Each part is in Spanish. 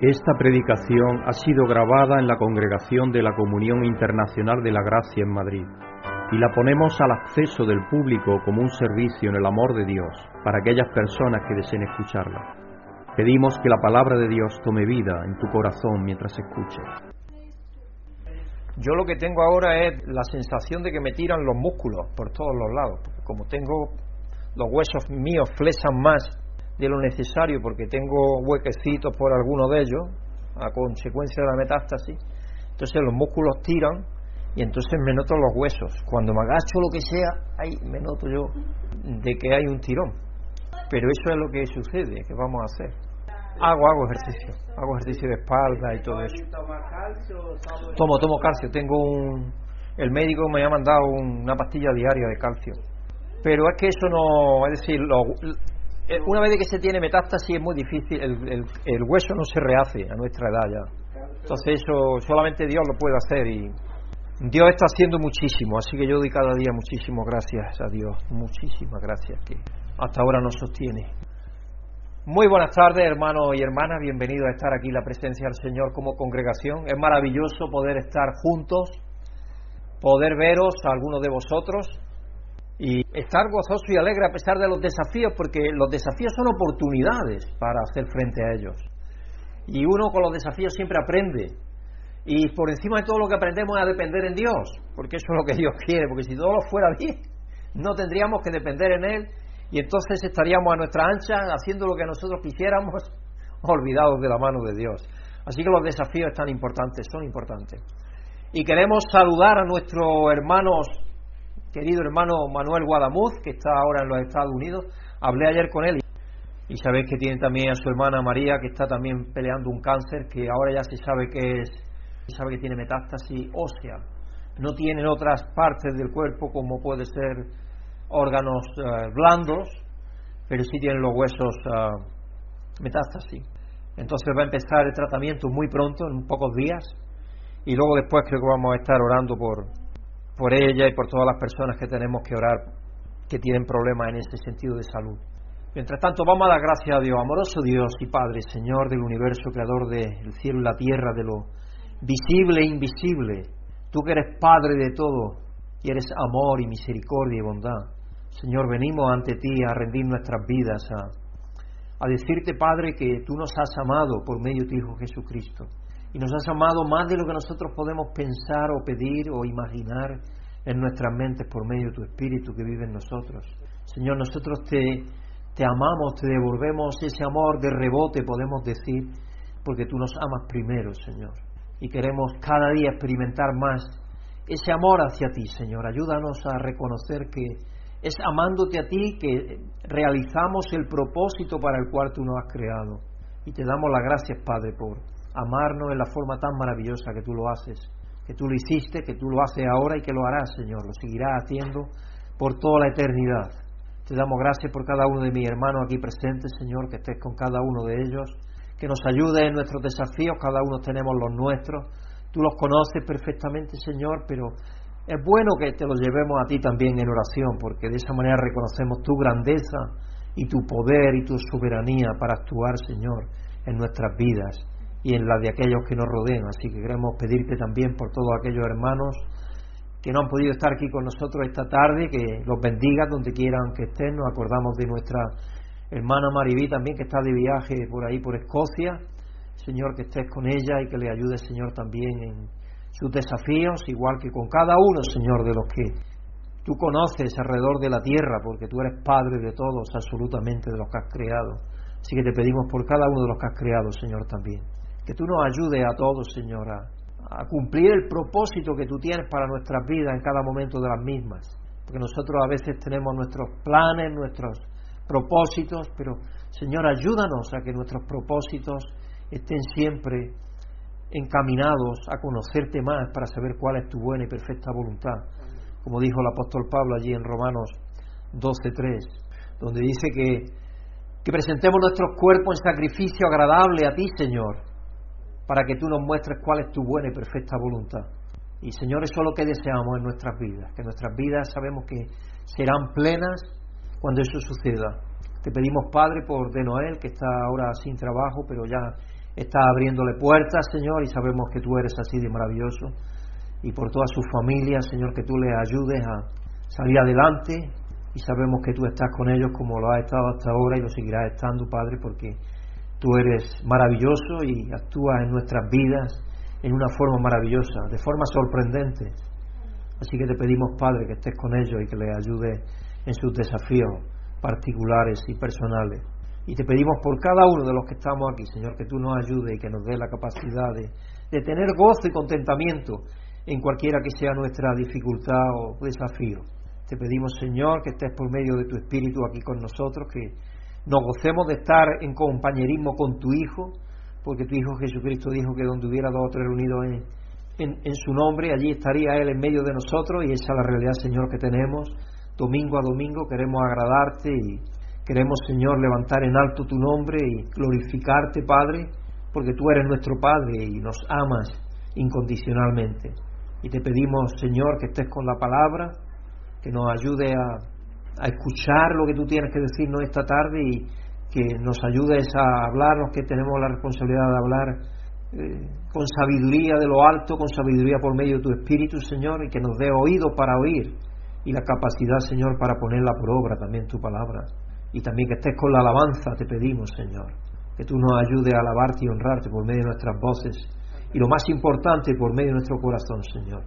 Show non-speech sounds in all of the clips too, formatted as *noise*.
Esta predicación ha sido grabada en la Congregación de la Comunión Internacional de la Gracia en Madrid y la ponemos al acceso del público como un servicio en el amor de Dios para aquellas personas que deseen escucharla. Pedimos que la palabra de Dios tome vida en tu corazón mientras escuches. Yo lo que tengo ahora es la sensación de que me tiran los músculos por todos los lados. Como tengo los huesos míos flesan más de lo necesario porque tengo huequecitos por alguno de ellos a consecuencia de la metástasis, entonces los músculos tiran y entonces me noto los huesos. Cuando me agacho lo que sea, ahí me noto yo de que hay un tirón. Pero eso es lo que sucede, que vamos a hacer. Hago, hago ejercicio, hago ejercicio de espalda y todo eso. Tomo, tomo calcio, tengo un... El médico me ha mandado una pastilla diaria de calcio. Pero es que eso no, es decir, lo, una vez que se tiene metástasis es muy difícil, el, el, hueso no se rehace a nuestra edad ya. Entonces eso solamente Dios lo puede hacer y Dios está haciendo muchísimo, así que yo doy cada día muchísimas gracias a Dios, muchísimas gracias que hasta ahora nos sostiene. Muy buenas tardes, hermanos y hermanas, bienvenidos a estar aquí en la presencia del Señor como congregación. Es maravilloso poder estar juntos, poder veros a algunos de vosotros y estar gozoso y alegre a pesar de los desafíos, porque los desafíos son oportunidades para hacer frente a ellos. Y uno con los desafíos siempre aprende. Y por encima de todo lo que aprendemos es a depender en Dios, porque eso es lo que Dios quiere, porque si todo fuera bien, no tendríamos que depender en Él y entonces estaríamos a nuestra ancha haciendo lo que nosotros quisiéramos, *laughs* olvidados de la mano de Dios. Así que los desafíos están importantes, son importantes. Y queremos saludar a nuestros hermanos querido hermano Manuel Guadamuz, que está ahora en los Estados Unidos. Hablé ayer con él y sabéis que tiene también a su hermana María, que está también peleando un cáncer, que ahora ya se sabe que es, se sabe que tiene metástasis ósea. No tiene otras partes del cuerpo como puede ser órganos eh, blandos, pero sí tiene los huesos uh, metástasis. Entonces va a empezar el tratamiento muy pronto, en pocos días, y luego después creo que vamos a estar orando por, por ella y por todas las personas que tenemos que orar que tienen problemas en ese sentido de salud. Mientras tanto, vamos a dar gracias a Dios, amoroso Dios y Padre, Señor del universo, creador del cielo y la tierra, de lo visible e invisible. Tú que eres Padre de todo y eres amor y misericordia y bondad. Señor, venimos ante ti a rendir nuestras vidas, a, a decirte, Padre, que tú nos has amado por medio de tu Hijo Jesucristo y nos has amado más de lo que nosotros podemos pensar o pedir o imaginar en nuestras mentes por medio de tu Espíritu que vive en nosotros. Señor, nosotros te, te amamos, te devolvemos ese amor de rebote, podemos decir, porque tú nos amas primero, Señor. Y queremos cada día experimentar más ese amor hacia ti, Señor. Ayúdanos a reconocer que es amándote a ti que realizamos el propósito para el cual tú nos has creado. Y te damos las gracias, Padre, por amarnos en la forma tan maravillosa que tú lo haces, que tú lo hiciste, que tú lo haces ahora y que lo harás, Señor, lo seguirás haciendo por toda la eternidad. Te damos gracias por cada uno de mis hermanos aquí presentes, Señor, que estés con cada uno de ellos, que nos ayude en nuestros desafíos, cada uno tenemos los nuestros, tú los conoces perfectamente, Señor, pero es bueno que te los llevemos a ti también en oración, porque de esa manera reconocemos tu grandeza y tu poder y tu soberanía para actuar, Señor, en nuestras vidas y en la de aquellos que nos rodean. Así que queremos pedirte también por todos aquellos hermanos que no han podido estar aquí con nosotros esta tarde, que los bendiga donde quieran que estén. Nos acordamos de nuestra hermana Maribí también, que está de viaje por ahí, por Escocia. Señor, que estés con ella y que le ayude, Señor, también en sus desafíos, igual que con cada uno, Señor, de los que tú conoces alrededor de la tierra, porque tú eres Padre de todos, absolutamente, de los que has creado. Así que te pedimos por cada uno de los que has creado, Señor, también que tú nos ayudes a todos, Señora, a cumplir el propósito que tú tienes para nuestras vidas en cada momento de las mismas. Porque nosotros a veces tenemos nuestros planes, nuestros propósitos, pero Señor, ayúdanos a que nuestros propósitos estén siempre encaminados a conocerte más para saber cuál es tu buena y perfecta voluntad. Como dijo el apóstol Pablo allí en Romanos 12.3, donde dice que, que presentemos nuestros cuerpos en sacrificio agradable a ti, Señor, para que tú nos muestres cuál es tu buena y perfecta voluntad. Y Señor, eso es lo que deseamos en nuestras vidas, que nuestras vidas sabemos que serán plenas cuando eso suceda. Te pedimos, Padre, por De Noel, que está ahora sin trabajo, pero ya está abriéndole puertas, Señor, y sabemos que tú eres así de maravilloso. Y por toda su familia, Señor, que tú le ayudes a salir adelante. Y sabemos que tú estás con ellos como lo has estado hasta ahora y lo seguirás estando, Padre, porque tú eres maravilloso y actúas en nuestras vidas en una forma maravillosa, de forma sorprendente. Así que te pedimos, Padre, que estés con ellos y que les ayude en sus desafíos particulares y personales. Y te pedimos por cada uno de los que estamos aquí, Señor, que tú nos ayudes y que nos dé la capacidad de, de tener gozo y contentamiento en cualquiera que sea nuestra dificultad o desafío. Te pedimos, Señor, que estés por medio de tu Espíritu aquí con nosotros, que nos gocemos de estar en compañerismo con tu Hijo, porque tu Hijo Jesucristo dijo que donde hubiera dos o tres reunidos en, en, su nombre, allí estaría Él en medio de nosotros y esa es la realidad, Señor, que tenemos. Domingo a domingo queremos agradarte y queremos, Señor, levantar en alto tu nombre y glorificarte, Padre, porque tú eres nuestro Padre y nos amas incondicionalmente. Y te pedimos, Señor, que estés con la palabra, que nos ayude a, a escuchar lo que tú tienes que decirnos esta tarde y que nos ayudes a hablarnos, que tenemos la responsabilidad de hablar eh, con sabiduría de lo alto, con sabiduría por medio de tu Espíritu, Señor, y que nos dé oído para oír y la capacidad, Señor, para ponerla por obra también tu palabra. Y también que estés con la alabanza, te pedimos, Señor, que tú nos ayudes a alabarte y honrarte por medio de nuestras voces y lo más importante, por medio de nuestro corazón, Señor.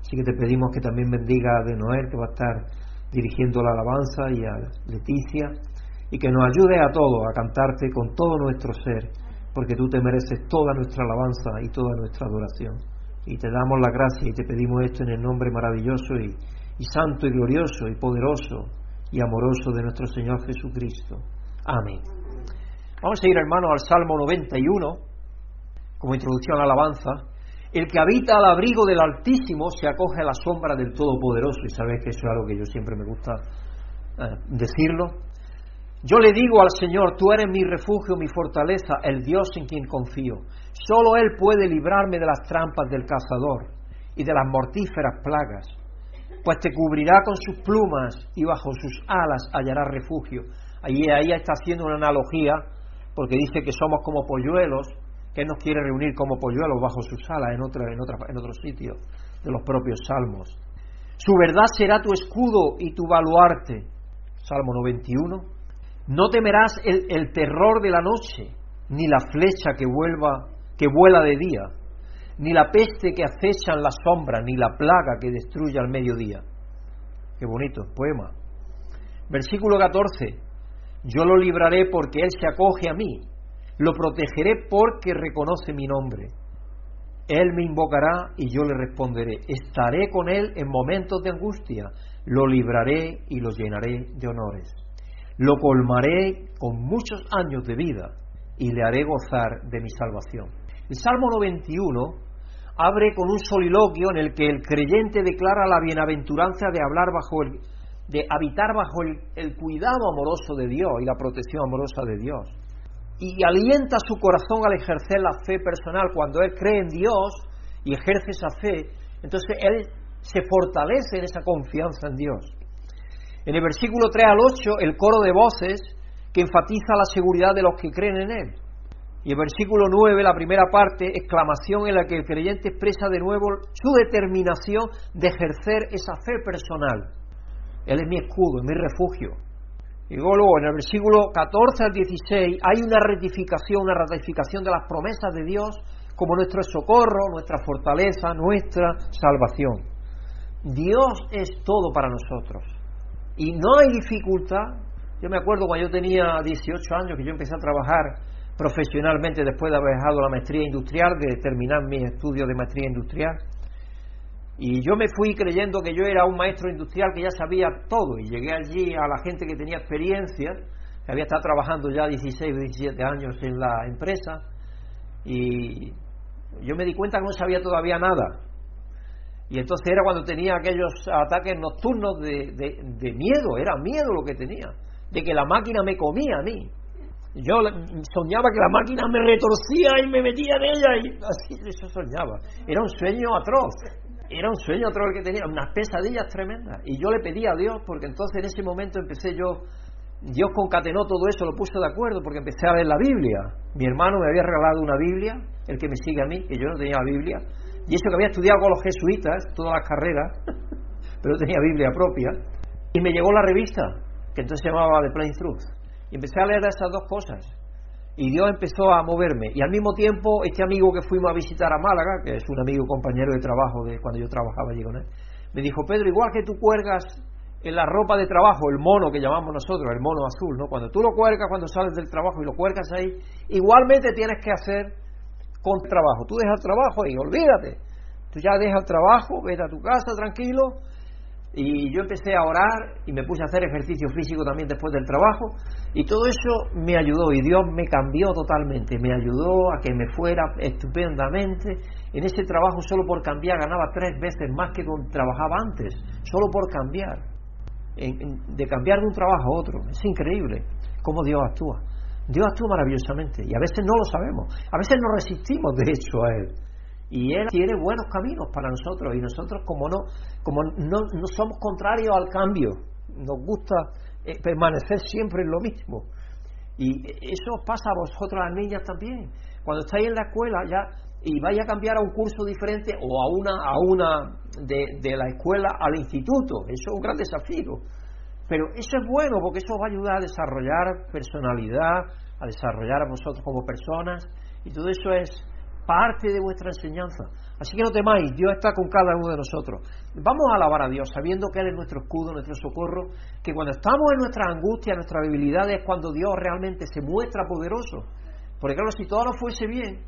Así que te pedimos que también bendiga a de Noel, que va a estar dirigiendo la alabanza, y a Leticia, y que nos ayude a todos a cantarte con todo nuestro ser, porque tú te mereces toda nuestra alabanza y toda nuestra adoración. Y te damos la gracia y te pedimos esto en el nombre maravilloso y, y santo y glorioso y poderoso y amoroso de nuestro Señor Jesucristo. Amén. Vamos a ir, hermanos, al Salmo 91, como introducción a la alabanza. El que habita al abrigo del Altísimo se acoge a la sombra del Todopoderoso. Y sabes que eso es algo que yo siempre me gusta eh, decirlo. Yo le digo al Señor, tú eres mi refugio, mi fortaleza, el Dios en quien confío. Solo Él puede librarme de las trampas del cazador y de las mortíferas plagas, pues te cubrirá con sus plumas y bajo sus alas hallará refugio. Ahí está haciendo una analogía, porque dice que somos como polluelos, que nos quiere reunir como polluelos bajo sus alas en, otra, en, otro sitio de los propios salmos. Su verdad será tu escudo y tu baluarte. Salmo 91. No temerás el, el, terror de la noche, ni la flecha que, vuelva, que vuela de día, ni la peste que acecha en la sombra, ni la plaga que destruye al mediodía. Qué bonito, poema. Versículo 14. Yo lo libraré porque Él se acoge a mí. Lo protegeré porque reconoce mi nombre. Él me invocará y yo le responderé. Estaré con Él en momentos de angustia. Lo libraré y lo llenaré de honores lo colmaré con muchos años de vida y le haré gozar de mi salvación. El Salmo 91 abre con un soliloquio en el que el creyente declara la bienaventuranza de hablar bajo el, de habitar bajo el, el cuidado amoroso de Dios y la protección amorosa de Dios. Y alienta su corazón al ejercer la fe personal. Cuando él cree en Dios y ejerce esa fe, entonces él se fortalece en esa confianza en Dios. En el versículo 3 al 8, el coro de voces que enfatiza la seguridad de los que creen en Él. Y el versículo 9, la primera parte, exclamación en la que el creyente expresa de nuevo su determinación de ejercer esa fe personal. Él es mi escudo, es mi refugio. Y luego en el versículo 14 al 16 hay una rectificación, una ratificación de las promesas de Dios como nuestro socorro, nuestra fortaleza, nuestra salvación. Dios es todo para nosotros. Y no hay dificultad. Yo me acuerdo cuando yo tenía 18 años que yo empecé a trabajar profesionalmente después de haber dejado la maestría industrial, de terminar mi estudio de maestría industrial. Y yo me fui creyendo que yo era un maestro industrial que ya sabía todo. Y llegué allí a la gente que tenía experiencia, que había estado trabajando ya 16 o 17 años en la empresa. Y yo me di cuenta que no sabía todavía nada. Y entonces era cuando tenía aquellos ataques nocturnos de, de, miedo, era miedo lo que tenía, de que la máquina me comía a mí. Yo soñaba que la máquina me retorcía y me metía en ella y así eso soñaba. Era un sueño atroz, era un sueño el que tenía, unas pesadillas tremendas. Y yo le pedí a Dios, porque entonces en ese momento empecé yo Dios concatenó todo eso, lo puso de acuerdo porque empecé a ver la Biblia. Mi hermano me había regalado una Biblia, el que me sigue a mí, que yo no tenía Biblia, y eso que había estudiado con los jesuitas, todas las carreras, *laughs* pero tenía Biblia propia, y me llegó la revista, que entonces se llamaba The Plain Truth, y empecé a leer esas dos cosas, y Dios empezó a moverme, y al mismo tiempo este amigo que fuimos a visitar a Málaga, que es un amigo compañero de trabajo de cuando yo trabajaba allí con él, me dijo, Pedro, igual que tú cuelgas en la ropa de trabajo, el mono que llamamos nosotros, el mono azul, ¿no? Cuando tú lo cuelgas cuando sales del trabajo y lo cuelgas ahí, igualmente tienes que hacer con trabajo. Tú dejas el trabajo y olvídate. Tú ya dejas el trabajo, vete a tu casa tranquilo. Y yo empecé a orar y me puse a hacer ejercicio físico también después del trabajo. Y todo eso me ayudó y Dios me cambió totalmente. Me ayudó a que me fuera estupendamente. En ese trabajo solo por cambiar ganaba tres veces más que donde trabajaba antes. Solo por cambiar de cambiar de un trabajo a otro. Es increíble cómo Dios actúa. Dios actúa maravillosamente y a veces no lo sabemos, a veces nos resistimos de hecho a Él. Y Él tiene buenos caminos para nosotros y nosotros como no, como no, no somos contrarios al cambio, nos gusta eh, permanecer siempre en lo mismo. Y eso pasa a vosotros las niñas también. Cuando estáis en la escuela ya y vais a cambiar a un curso diferente o a una, a una de, la escuela al instituto. Eso es un gran desafío. Pero eso es bueno porque eso os va a ayudar a desarrollar personalidad, a desarrollar a vosotros como personas y todo eso es parte de vuestra enseñanza. Así que no temáis, Dios está con cada uno de nosotros. Vamos a alabar a Dios sabiendo que Él es nuestro escudo, nuestro socorro, que cuando estamos en nuestra angustia, nuestra debilidad es cuando Dios realmente se muestra poderoso. Porque claro, si todo no fuese bien,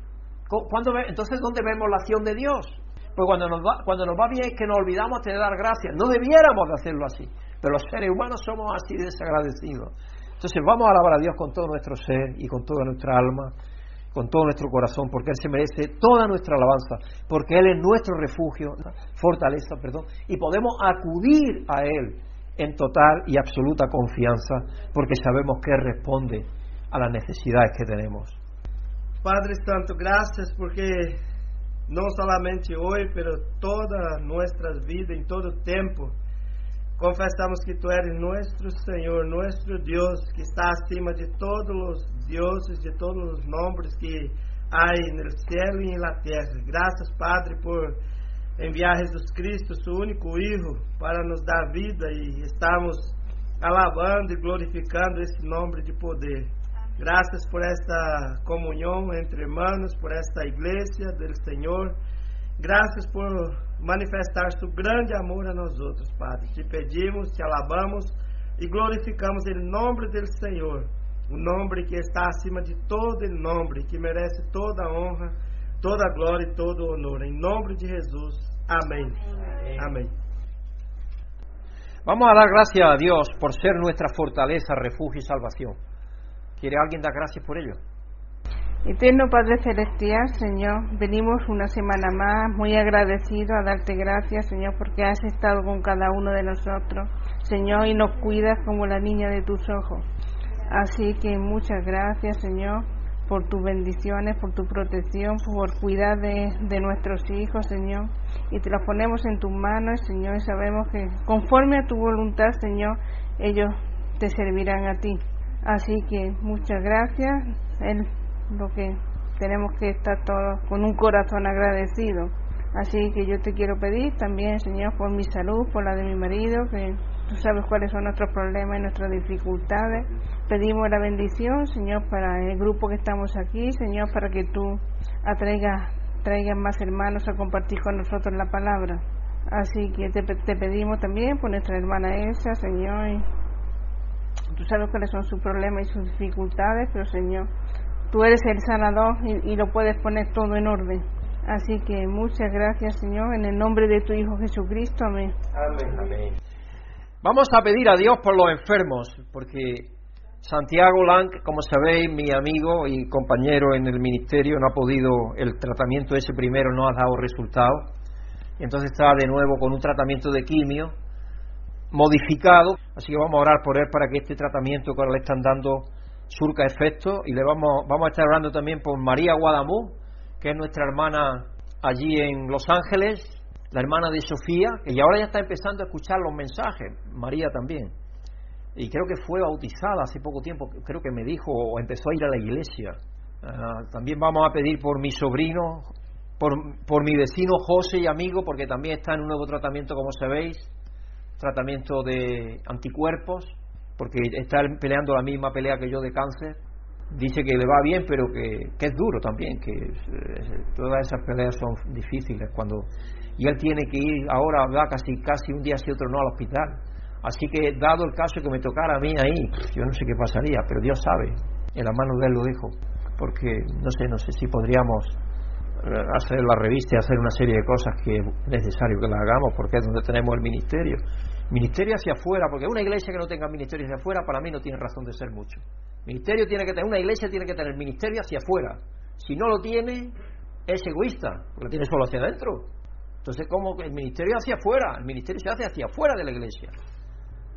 entonces ¿dónde vemos la acción de Dios? Pues cuando nos, va, cuando nos va bien es que nos olvidamos de dar gracias. No debiéramos de hacerlo así, pero los seres humanos somos así desagradecidos. Entonces vamos a alabar a Dios con todo nuestro ser y con toda nuestra alma, con todo nuestro corazón, porque Él se merece toda nuestra alabanza, porque Él es nuestro refugio, fortaleza, perdón, y podemos acudir a Él en total y absoluta confianza, porque sabemos que Él responde a las necesidades que tenemos. Padre Santo, gracias porque não somente hoje, pero toda nossa vida, em todo tempo, confessamos que Tu eres nosso Senhor, nosso Deus, que está acima de todos os deuses, de todos os nomes que há no céu e na terra. Graças, Padre, por enviar Jesus Cristo, seu único Filho, para nos dar vida e estamos alabando e glorificando esse nome de poder. Graças por esta comunhão entre irmãos, por esta igreja do Senhor. Graças por manifestar seu grande amor a nós outros, Padre. Te pedimos, te alabamos e glorificamos o nome do Senhor, o nome que está acima de todo o nome, que merece toda a honra, toda a glória e todo o honor. Em nome de Jesus. Amém. Amém. Amém. Vamos a dar gracias a Dios por ser nuestra fortaleza, refugio y salvación. ¿Quiere alguien dar gracias por ello? Eterno Padre Celestial, Señor, venimos una semana más muy agradecido a darte gracias, Señor, porque has estado con cada uno de nosotros, Señor, y nos cuidas como la niña de tus ojos. Así que muchas gracias, Señor, por tus bendiciones, por tu protección, por cuidar de, de nuestros hijos, Señor. Y te los ponemos en tus manos, Señor, y sabemos que conforme a tu voluntad, Señor, ellos te servirán a ti. Así que muchas gracias. Es lo que tenemos que estar todos con un corazón agradecido. Así que yo te quiero pedir también, Señor, por mi salud, por la de mi marido, que tú sabes cuáles son nuestros problemas y nuestras dificultades. Pedimos la bendición, Señor, para el grupo que estamos aquí, Señor, para que tú atraigas traigas más hermanos a compartir con nosotros la palabra. Así que te, te pedimos también por nuestra hermana Elsa, Señor, Tú sabes cuáles son sus problemas y sus dificultades, pero Señor, tú eres el sanador y, lo puedes poner todo en orden. Así que muchas gracias, Señor, en el nombre de tu Hijo Jesucristo. Amén. Amén. Vamos a pedir a Dios por los enfermos, porque Santiago Lang, como sabéis, mi amigo y compañero en el ministerio, no ha podido, el tratamiento ese primero no ha dado resultado. Y entonces está de nuevo con un tratamiento de quimio modificado, así que vamos a orar por él para que este tratamiento que ahora le están dando surca efecto y le vamos, vamos a estar orando también por María Guadamú, que es nuestra hermana allí en Los Ángeles, la hermana de Sofía, que ya ahora ya está empezando a escuchar los mensajes, María también. y creo que fue bautizada hace poco tiempo, creo que me dijo o empezó a ir a la iglesia. Ah, también vamos a pedir por mi sobrino, por, por mi vecino José y amigo, porque también está en un nuevo tratamiento, como sabéis, tratamiento de anticuerpos, porque está peleando la misma pelea que yo de cáncer. Dice que le va bien, pero que, es duro también, que eh, todas esas peleas son difíciles cuando y él tiene que ir ahora va casi casi un día y otro no al hospital. Así que dado el caso que me tocara a mí ahí, yo no sé qué pasaría, pero Dios sabe, en las manos de él lo dejo, porque no sé, no sé si podríamos eh, hacer la revista y hacer una serie de cosas que es necesario que la hagamos, porque es donde tenemos el ministerio. Ministerio hacia afuera, porque una iglesia que no tenga ministerio hacia afuera, para mí no tiene razón de ser mucho. Ministerio tiene que tener, una iglesia tiene que tener ministerio hacia afuera. Si no lo tiene, es egoísta, lo tiene solo hacia adentro. Entonces, ¿cómo el ministerio hacia afuera? El ministerio se hace hacia afuera de la iglesia.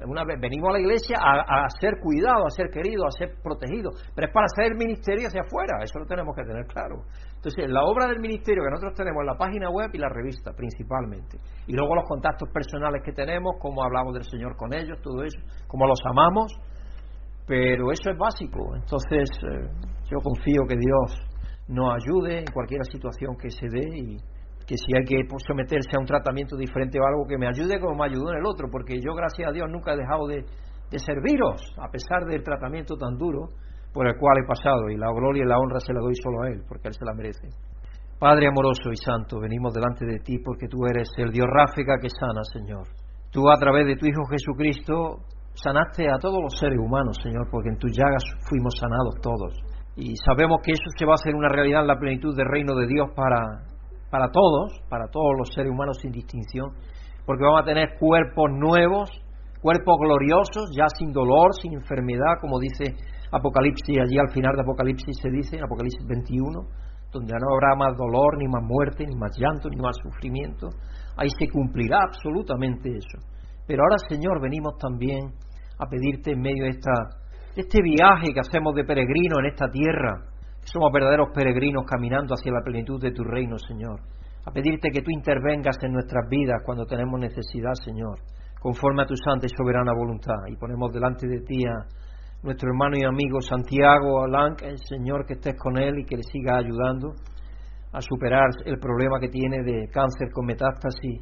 Una vez venimos a la iglesia a, ser cuidado, a ser querido, a ser protegido, pero es para hacer el ministerio hacia afuera, eso lo tenemos que tener claro. Entonces, la obra del ministerio que nosotros tenemos en la página web y la revista principalmente, y luego los contactos personales que tenemos, cómo hablamos del Señor con ellos, todo eso, cómo los amamos, pero eso es básico. Entonces, eh, yo confío que Dios nos ayude en cualquier situación que se dé y que si hay que someterse a un tratamiento diferente o algo que me ayude como me ayudó en el otro, porque yo gracias a Dios nunca he dejado de, serviros, a pesar del tratamiento tan duro por el cual he pasado, y la gloria y la honra se la doy solo a Él, porque Él se la merece. Padre amoroso y santo, venimos delante de ti porque tú eres el Dios ráfica que sana, Señor. Tú a través de tu Hijo Jesucristo sanaste a todos los seres humanos, Señor, porque en tus llagas fuimos sanados todos. Y sabemos que eso se va a hacer una realidad en la plenitud del reino de Dios para para todos, para todos los seres humanos sin distinción, porque vamos a tener cuerpos nuevos, cuerpos gloriosos, ya sin dolor, sin enfermedad, como dice Apocalipsis, allí al final de Apocalipsis se dice, Apocalipsis 21, donde no habrá más dolor, ni más muerte, ni más llanto, ni más sufrimiento. Ahí se cumplirá absolutamente eso. Pero ahora, Señor, venimos también a pedirte en medio de, esta, este viaje que hacemos de peregrino en esta tierra, somos verdaderos peregrinos caminando hacia la plenitud de tu reino, Señor. A pedirte que tú intervengas en nuestras vidas cuando tenemos necesidad, Señor, conforme a tu santa y soberana voluntad. Y ponemos delante de ti a nuestro hermano y amigo Santiago Alan, el Señor, que estés con él y que le siga ayudando a superar el problema que tiene de cáncer con metástasis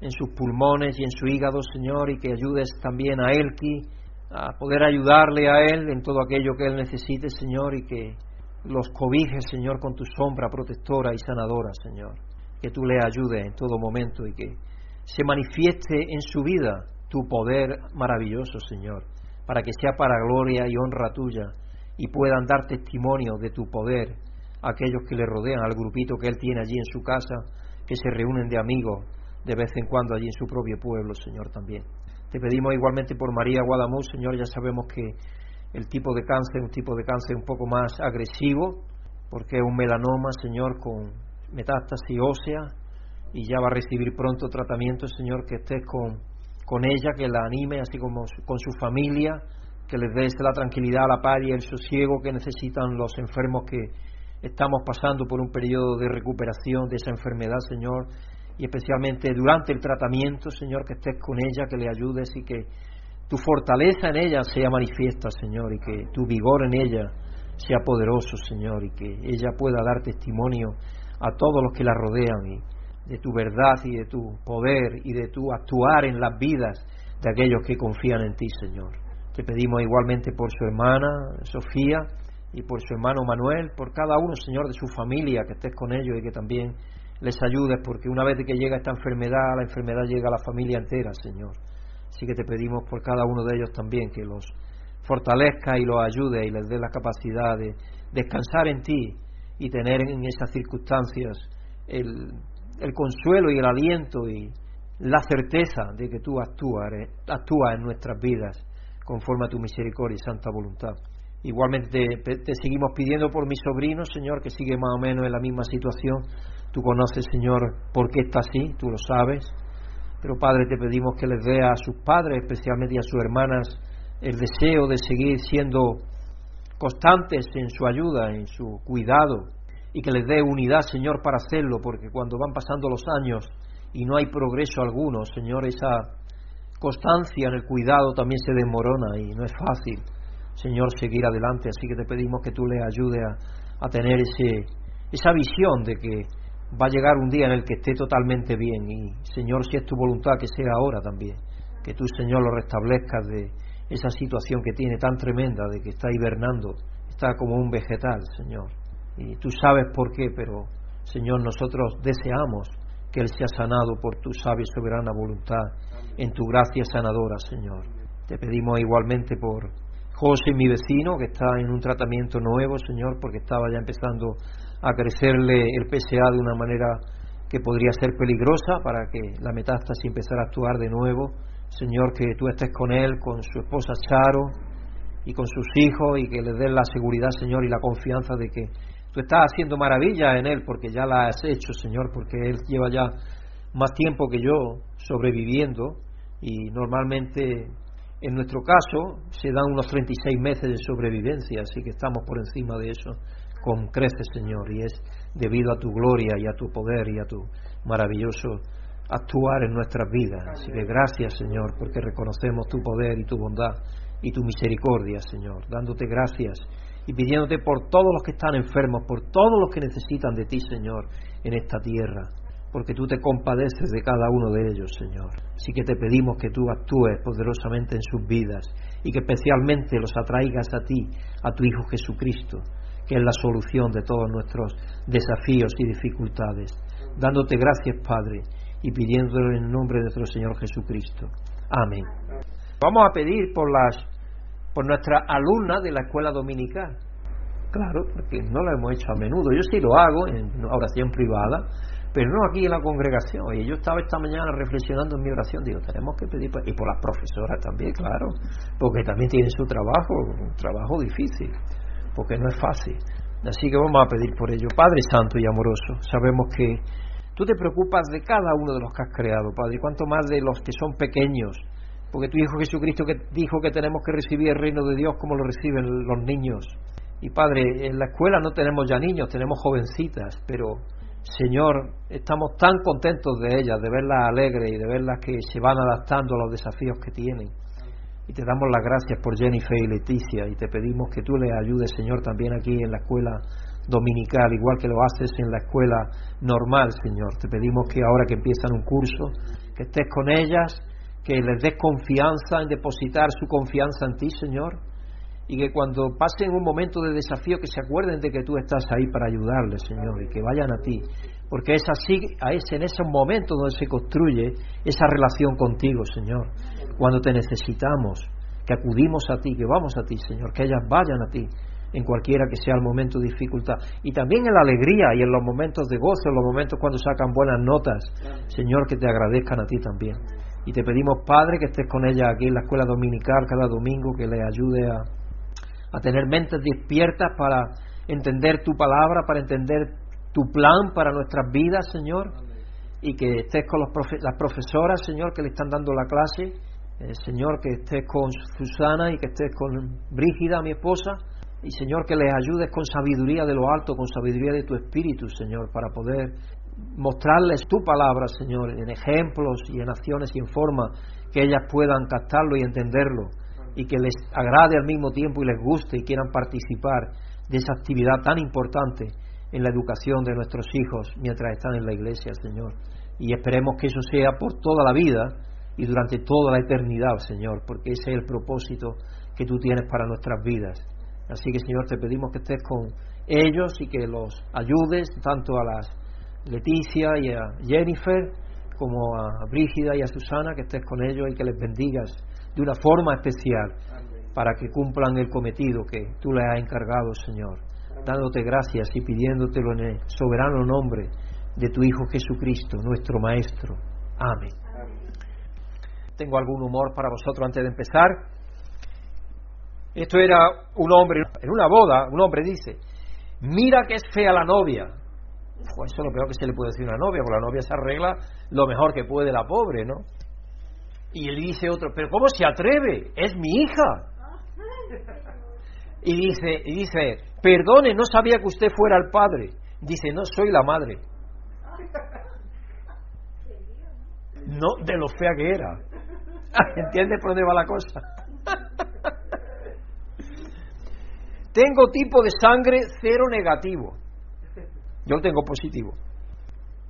en sus pulmones y en su hígado, Señor, y que ayudes también a Elki a poder ayudarle a él en todo aquello que él necesite, Señor, y que los cobijes, Señor, con tu sombra protectora y sanadora, Señor. Que tú le ayudes en todo momento y que se manifieste en su vida tu poder maravilloso, Señor, para que sea para gloria y honra tuya y puedan dar testimonio de tu poder aquellos que le rodean, al grupito que él tiene allí en su casa, que se reúnen de amigos de vez en cuando allí en su propio pueblo, Señor, también. Te pedimos igualmente por María Guadamuz, Señor, ya sabemos que el tipo de cáncer, un tipo de cáncer un poco más agresivo, porque es un melanoma, Señor, con metástasis ósea, y ya va a recibir pronto tratamiento, Señor, que estés con, con ella, que la anime, así como con su familia, que les des la tranquilidad, la paz y el sosiego que necesitan los enfermos que estamos pasando por un periodo de recuperación de esa enfermedad, Señor, y especialmente durante el tratamiento, Señor, que estés con ella, que le ayudes y que tu fortaleza en ella sea manifiesta, Señor, y que tu vigor en ella sea poderoso, Señor, y que ella pueda dar testimonio a todos los que la rodean y de tu verdad y de tu poder y de tu actuar en las vidas de aquellos que confían en ti, Señor. Te pedimos igualmente por su hermana Sofía y por su hermano Manuel, por cada uno, Señor, de su familia, que estés con ellos y que también les ayudes, porque una vez que llega esta enfermedad, la enfermedad llega a la familia entera, Señor. Así que te pedimos por cada uno de ellos también que los fortalezca y los ayude y les dé la capacidad de descansar en ti y tener en esas circunstancias el, consuelo y el aliento y la certeza de que tú actúas, actúas en nuestras vidas conforme a tu misericordia y santa voluntad. Igualmente te, te, seguimos pidiendo por mi sobrino, Señor, que sigue más o menos en la misma situación. Tú conoces, Señor, por qué está así, tú lo sabes. Pero Padre, te pedimos que les dé a sus padres, especialmente a sus hermanas, el deseo de seguir siendo constantes en su ayuda, en su cuidado, y que les dé unidad, Señor, para hacerlo, porque cuando van pasando los años y no hay progreso alguno, Señor, esa constancia en el cuidado también se desmorona y no es fácil, Señor, seguir adelante. Así que te pedimos que tú le ayudes a, a tener ese, esa visión de que va a llegar un día en el que esté totalmente bien. Y, Señor, si es tu voluntad, que sea ahora también. Que tú, Señor, lo restablezcas de esa situación que tiene tan tremenda, de que está hibernando, está como un vegetal, Señor. Y tú sabes por qué, pero, Señor, nosotros deseamos que Él sea sanado por tu sabia y soberana voluntad, en tu gracia sanadora, Señor. Te pedimos igualmente por José, mi vecino, que está en un tratamiento nuevo, Señor, porque estaba ya empezando a crecerle el PSA de una manera que podría ser peligrosa para que la metástasis empezara a actuar de nuevo. Señor, que tú estés con él, con su esposa Charo y con sus hijos y que le des la seguridad, Señor, y la confianza de que tú estás haciendo maravillas en él porque ya la has hecho, Señor, porque él lleva ya más tiempo que yo sobreviviendo y normalmente en nuestro caso se dan unos 36 meses de sobrevivencia, así que estamos por encima de eso con creces, Señor, y es debido a tu gloria y a tu poder y a tu maravilloso actuar en nuestras vidas. Así que gracias, Señor, porque reconocemos tu poder y tu bondad y tu misericordia, Señor, dándote gracias y pidiéndote por todos los que están enfermos, por todos los que necesitan de ti, Señor, en esta tierra, porque tú te compadeces de cada uno de ellos, Señor. Así que te pedimos que tú actúes poderosamente en sus vidas y que especialmente los atraigas a ti, a tu Hijo Jesucristo, que es la solución de todos nuestros desafíos y dificultades. Dándote gracias, Padre, y pidiéndolo en nombre de nuestro Señor Jesucristo. Amén. Vamos a pedir por las por nuestra alumna de la escuela dominical. Claro, porque no lo hemos hecho a menudo. Yo sí lo hago en oración privada, pero no aquí en la congregación. Y yo estaba esta mañana reflexionando en mi oración, digo, tenemos que pedir, y por las profesoras también, claro, porque también tienen su trabajo, un trabajo difícil porque no es fácil. Así que vamos a pedir por ello. Padre Santo y amoroso, sabemos que tú te preocupas de cada uno de los que has creado, Padre, y cuanto más de los que son pequeños, porque tu Hijo Jesucristo que dijo que tenemos que recibir el reino de Dios como lo reciben los niños. Y Padre, en la escuela no tenemos ya niños, tenemos jovencitas, pero Señor, estamos tan contentos de ellas, de verlas alegres y de verlas que se van adaptando a los desafíos que tienen. Y te damos las gracias por Jennifer y Leticia y te pedimos que tú les ayudes, Señor, también aquí en la escuela dominical, igual que lo haces en la escuela normal, Señor. Te pedimos que ahora que empiezan un curso, que estés con ellas, que les des confianza en depositar su confianza en ti, Señor, y que cuando pasen un momento de desafío que se acuerden de que tú estás ahí para ayudarles, Señor, y que vayan a ti, porque es así, es en esos momentos donde se construye esa relación contigo, Señor cuando te necesitamos, que acudimos a ti, que vamos a ti, Señor, que ellas vayan a ti en cualquiera que sea el momento de dificultad. Y también en la alegría y en los momentos de gozo, en los momentos cuando sacan buenas notas, Señor, que te agradezcan a ti también. Y te pedimos, Padre, que estés con ellas aquí en la escuela dominical cada domingo, que les ayude a, a tener mentes despiertas para entender tu palabra, para entender tu plan para nuestras vidas, Señor. Y que estés con los las profesoras, Señor, que le están dando la clase eh, Señor, que estés con Susana y que estés con Brígida, mi esposa, y Señor, que les ayudes con sabiduría de lo alto, con sabiduría de tu espíritu, Señor, para poder mostrarles tu palabra, Señor, en ejemplos y en acciones y en forma que ellas puedan captarlo y entenderlo, y que les agrade al mismo tiempo y les guste y quieran participar de esa actividad tan importante en la educación de nuestros hijos mientras están en la iglesia, Señor. Y esperemos que eso sea por toda la vida y durante toda la eternidad, Señor, porque ese es el propósito que tú tienes para nuestras vidas. Así que, Señor, te pedimos que estés con ellos y que los ayudes, tanto a las Leticia y a Jennifer, como a Brígida y a Susana, que estés con ellos y que les bendigas de una forma especial para que cumplan el cometido que tú les has encargado, Señor. Dándote gracias y pidiéndotelo en el soberano nombre de tu Hijo Jesucristo, nuestro Maestro. Amén tengo algún humor para vosotros antes de empezar. Esto era un hombre, en una boda, un hombre dice, mira que es fea la novia. Pues eso es lo peor que se le puede decir a una novia, porque la novia se arregla lo mejor que puede la pobre, ¿no? Y él dice otro, pero ¿cómo se atreve? Es mi hija. Y dice, y dice, perdone, no sabía que usted fuera el padre. Dice, no, soy la madre. No, de lo fea que era. *laughs* ¿Entiendes por dónde va la cosa? tengo tipo de sangre cero negativo. Yo tengo positivo.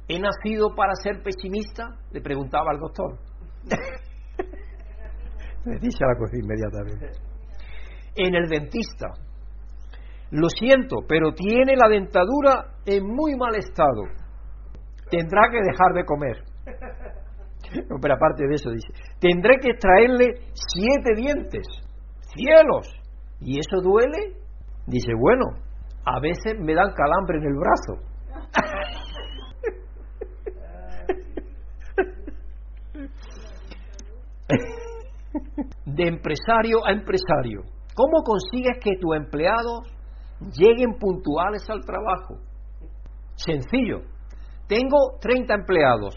¿He nacido para ser pesimista? Le preguntaba al doctor. *laughs* Me dice la cosa inmediatamente. En el dentista. Lo siento, pero tiene la dentadura en muy mal estado. Tendrá que dejar de comer. *laughs* Pero aparte de eso dice, tendré que extraerle siete dientes. Cielos. ¿Y eso duele? Dice, bueno, a veces me dan calambre en el brazo. *laughs* de empresario a empresario. ¿Cómo consigues que tus empleados lleguen puntuales al trabajo? Sencillo. Tengo 30 empleados,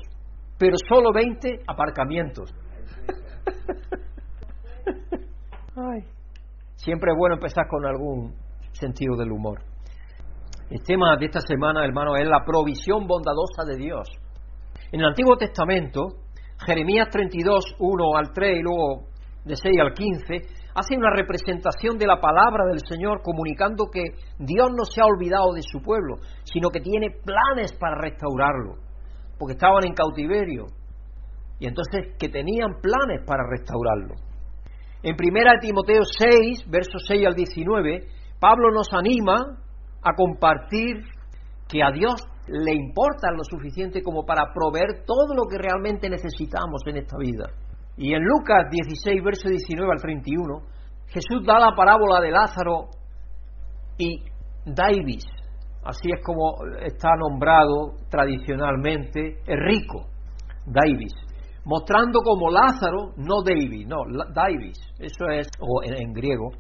pero solo 20 aparcamientos. Siempre es bueno empezar con algún sentido del humor. El tema de esta semana, hermano, es la provisión bondadosa de Dios. En el Antiguo Testamento, Jeremías 32, 1 al 3 y luego de 6 al 15, hace una representación de la palabra del Señor comunicando que Dios no se ha olvidado de su pueblo, sino que tiene planes para restaurarlo, porque estaban en cautiverio y entonces que tenían planes para restaurarlo. En 1 Timoteo 6, versos 6 al 19, Pablo nos anima a compartir que a Dios le importa lo suficiente como para proveer todo lo que realmente necesitamos en esta vida. Y en Lucas 16, verso 19 al 31, Jesús da la parábola de Lázaro y Davis, así es como está nombrado tradicionalmente, el rico, Davis, mostrando como Lázaro, no Davis, no, Davis, eso es, o en griego,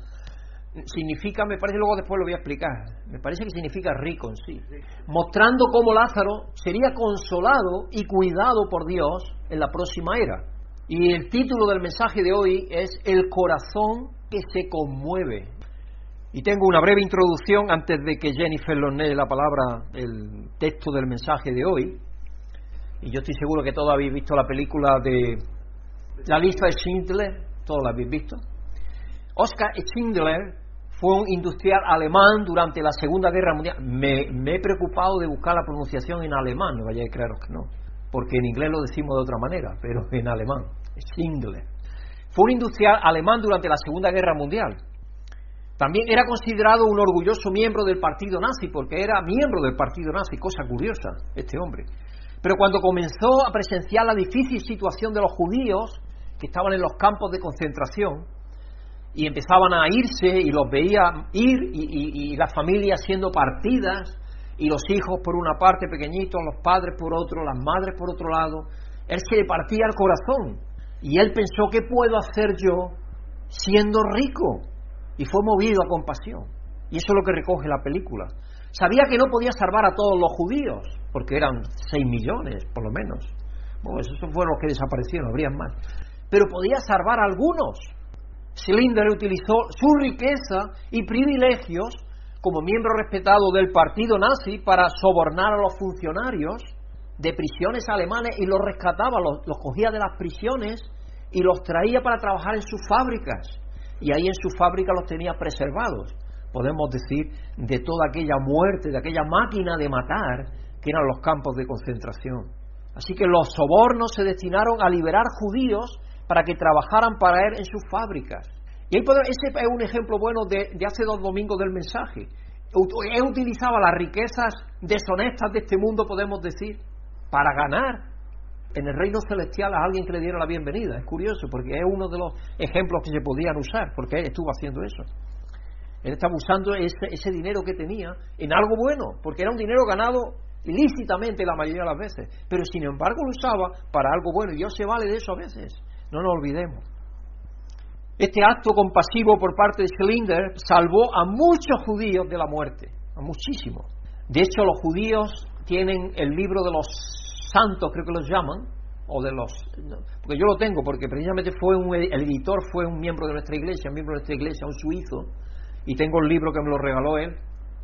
significa, me parece, luego después lo voy a explicar, me parece que significa rico en sí, mostrando cómo Lázaro sería consolado y cuidado por Dios en la próxima era. Y el título del mensaje de hoy es El corazón que se conmueve. Y tengo una breve introducción antes de que Jennifer lo lee la palabra, el texto del mensaje de hoy. Y yo estoy seguro que todos habéis visto la película de La lista de Schindler, todos la habéis visto. Oscar Schindler fue un industrial alemán durante la Segunda Guerra Mundial. Me, he preocupado de buscar la pronunciación en alemán, no vaya a creeros que no, porque en inglés lo decimos de otra manera, pero en alemán, Schindler. Fue un industrial alemán durante la Segunda Guerra Mundial. También era considerado un orgulloso miembro del partido nazi, porque era miembro del partido nazi, cosa curiosa, este hombre. Pero cuando comenzó a presenciar la difícil situación de los judíos que estaban en los campos de concentración, y empezaban a irse y los veía ir y, las familias siendo partidas y los hijos por una parte pequeñitos, los padres por otro, las madres por otro lado. Él se le partía el corazón y él pensó, ¿qué puedo hacer yo siendo rico? Y fue movido a compasión. Y eso es lo que recoge la película. Sabía que no podía salvar a todos los judíos, porque eran 6 millones por lo menos. Bueno, esos fueron los que desaparecieron, habrían más. Pero podía salvar a algunos. Cylinder utilizó su riqueza y privilegios como miembro respetado del partido nazi para sobornar a los funcionarios de prisiones alemanes y los rescataba, los, cogía de las prisiones y los traía para trabajar en sus fábricas. Y ahí en su fábrica los tenía preservados, podemos decir, de toda aquella muerte, de aquella máquina de matar que eran los campos de concentración. Así que los sobornos se destinaron a liberar judíos para que trabajaran para él en sus fábricas. Y ese es un ejemplo bueno de, hace dos domingos del mensaje. Él utilizaba las riquezas deshonestas de este mundo, podemos decir, para ganar en el reino celestial a alguien que le diera la bienvenida. Es curioso, porque es uno de los ejemplos que se podían usar, porque él estuvo haciendo eso. Él estaba usando ese, ese dinero que tenía en algo bueno, porque era un dinero ganado ilícitamente la mayoría de las veces, pero sin embargo lo usaba para algo bueno y Dios se vale de eso a veces. No nos olvidemos. Este acto compasivo por parte de Schlinger salvó a muchos judíos de la muerte, a muchísimos. De hecho, los judíos tienen el libro de los santos, creo que los llaman, o de los... Porque yo lo tengo, porque precisamente fue un, el editor fue un miembro de nuestra iglesia, un miembro de nuestra iglesia, un suizo, y tengo el libro que me lo regaló él,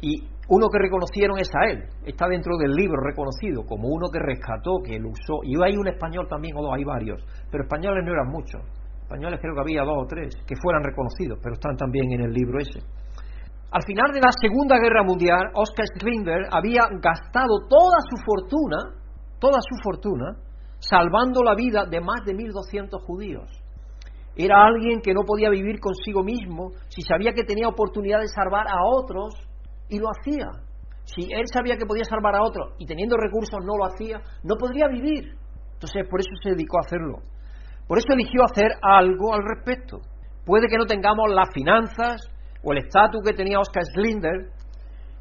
y uno que reconocieron es a él, está dentro del libro reconocido como uno que rescató, que él usó, y hay un español también, o dos, hay varios, pero españoles no eran muchos, españoles creo que había dos o tres, que fueran reconocidos, pero están también en el libro ese. Al final de la Segunda Guerra Mundial, Oscar Strindberg había gastado toda su fortuna, toda su fortuna, salvando la vida de más de 1.200 judíos. Era alguien que no podía vivir consigo mismo si sabía que tenía oportunidad de salvar a otros y lo hacía. Si él sabía que podía salvar a otros y teniendo recursos no lo hacía, no podría vivir. Entonces por eso se dedicó a hacerlo. Por eso eligió hacer algo al respecto. Puede que no tengamos las finanzas o el estatus que tenía Oscar Slinder,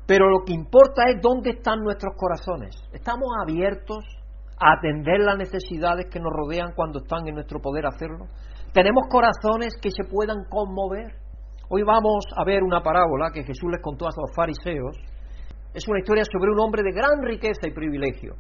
pero lo que importa es dónde están nuestros corazones. ¿Estamos abiertos atender las necesidades que nos rodean cuando están en nuestro poder hacerlo? ¿Tenemos corazones que se puedan conmover? Hoy vamos a ver una parábola que Jesús les contó a los fariseos. Es una historia sobre un hombre de gran riqueza y privilegio.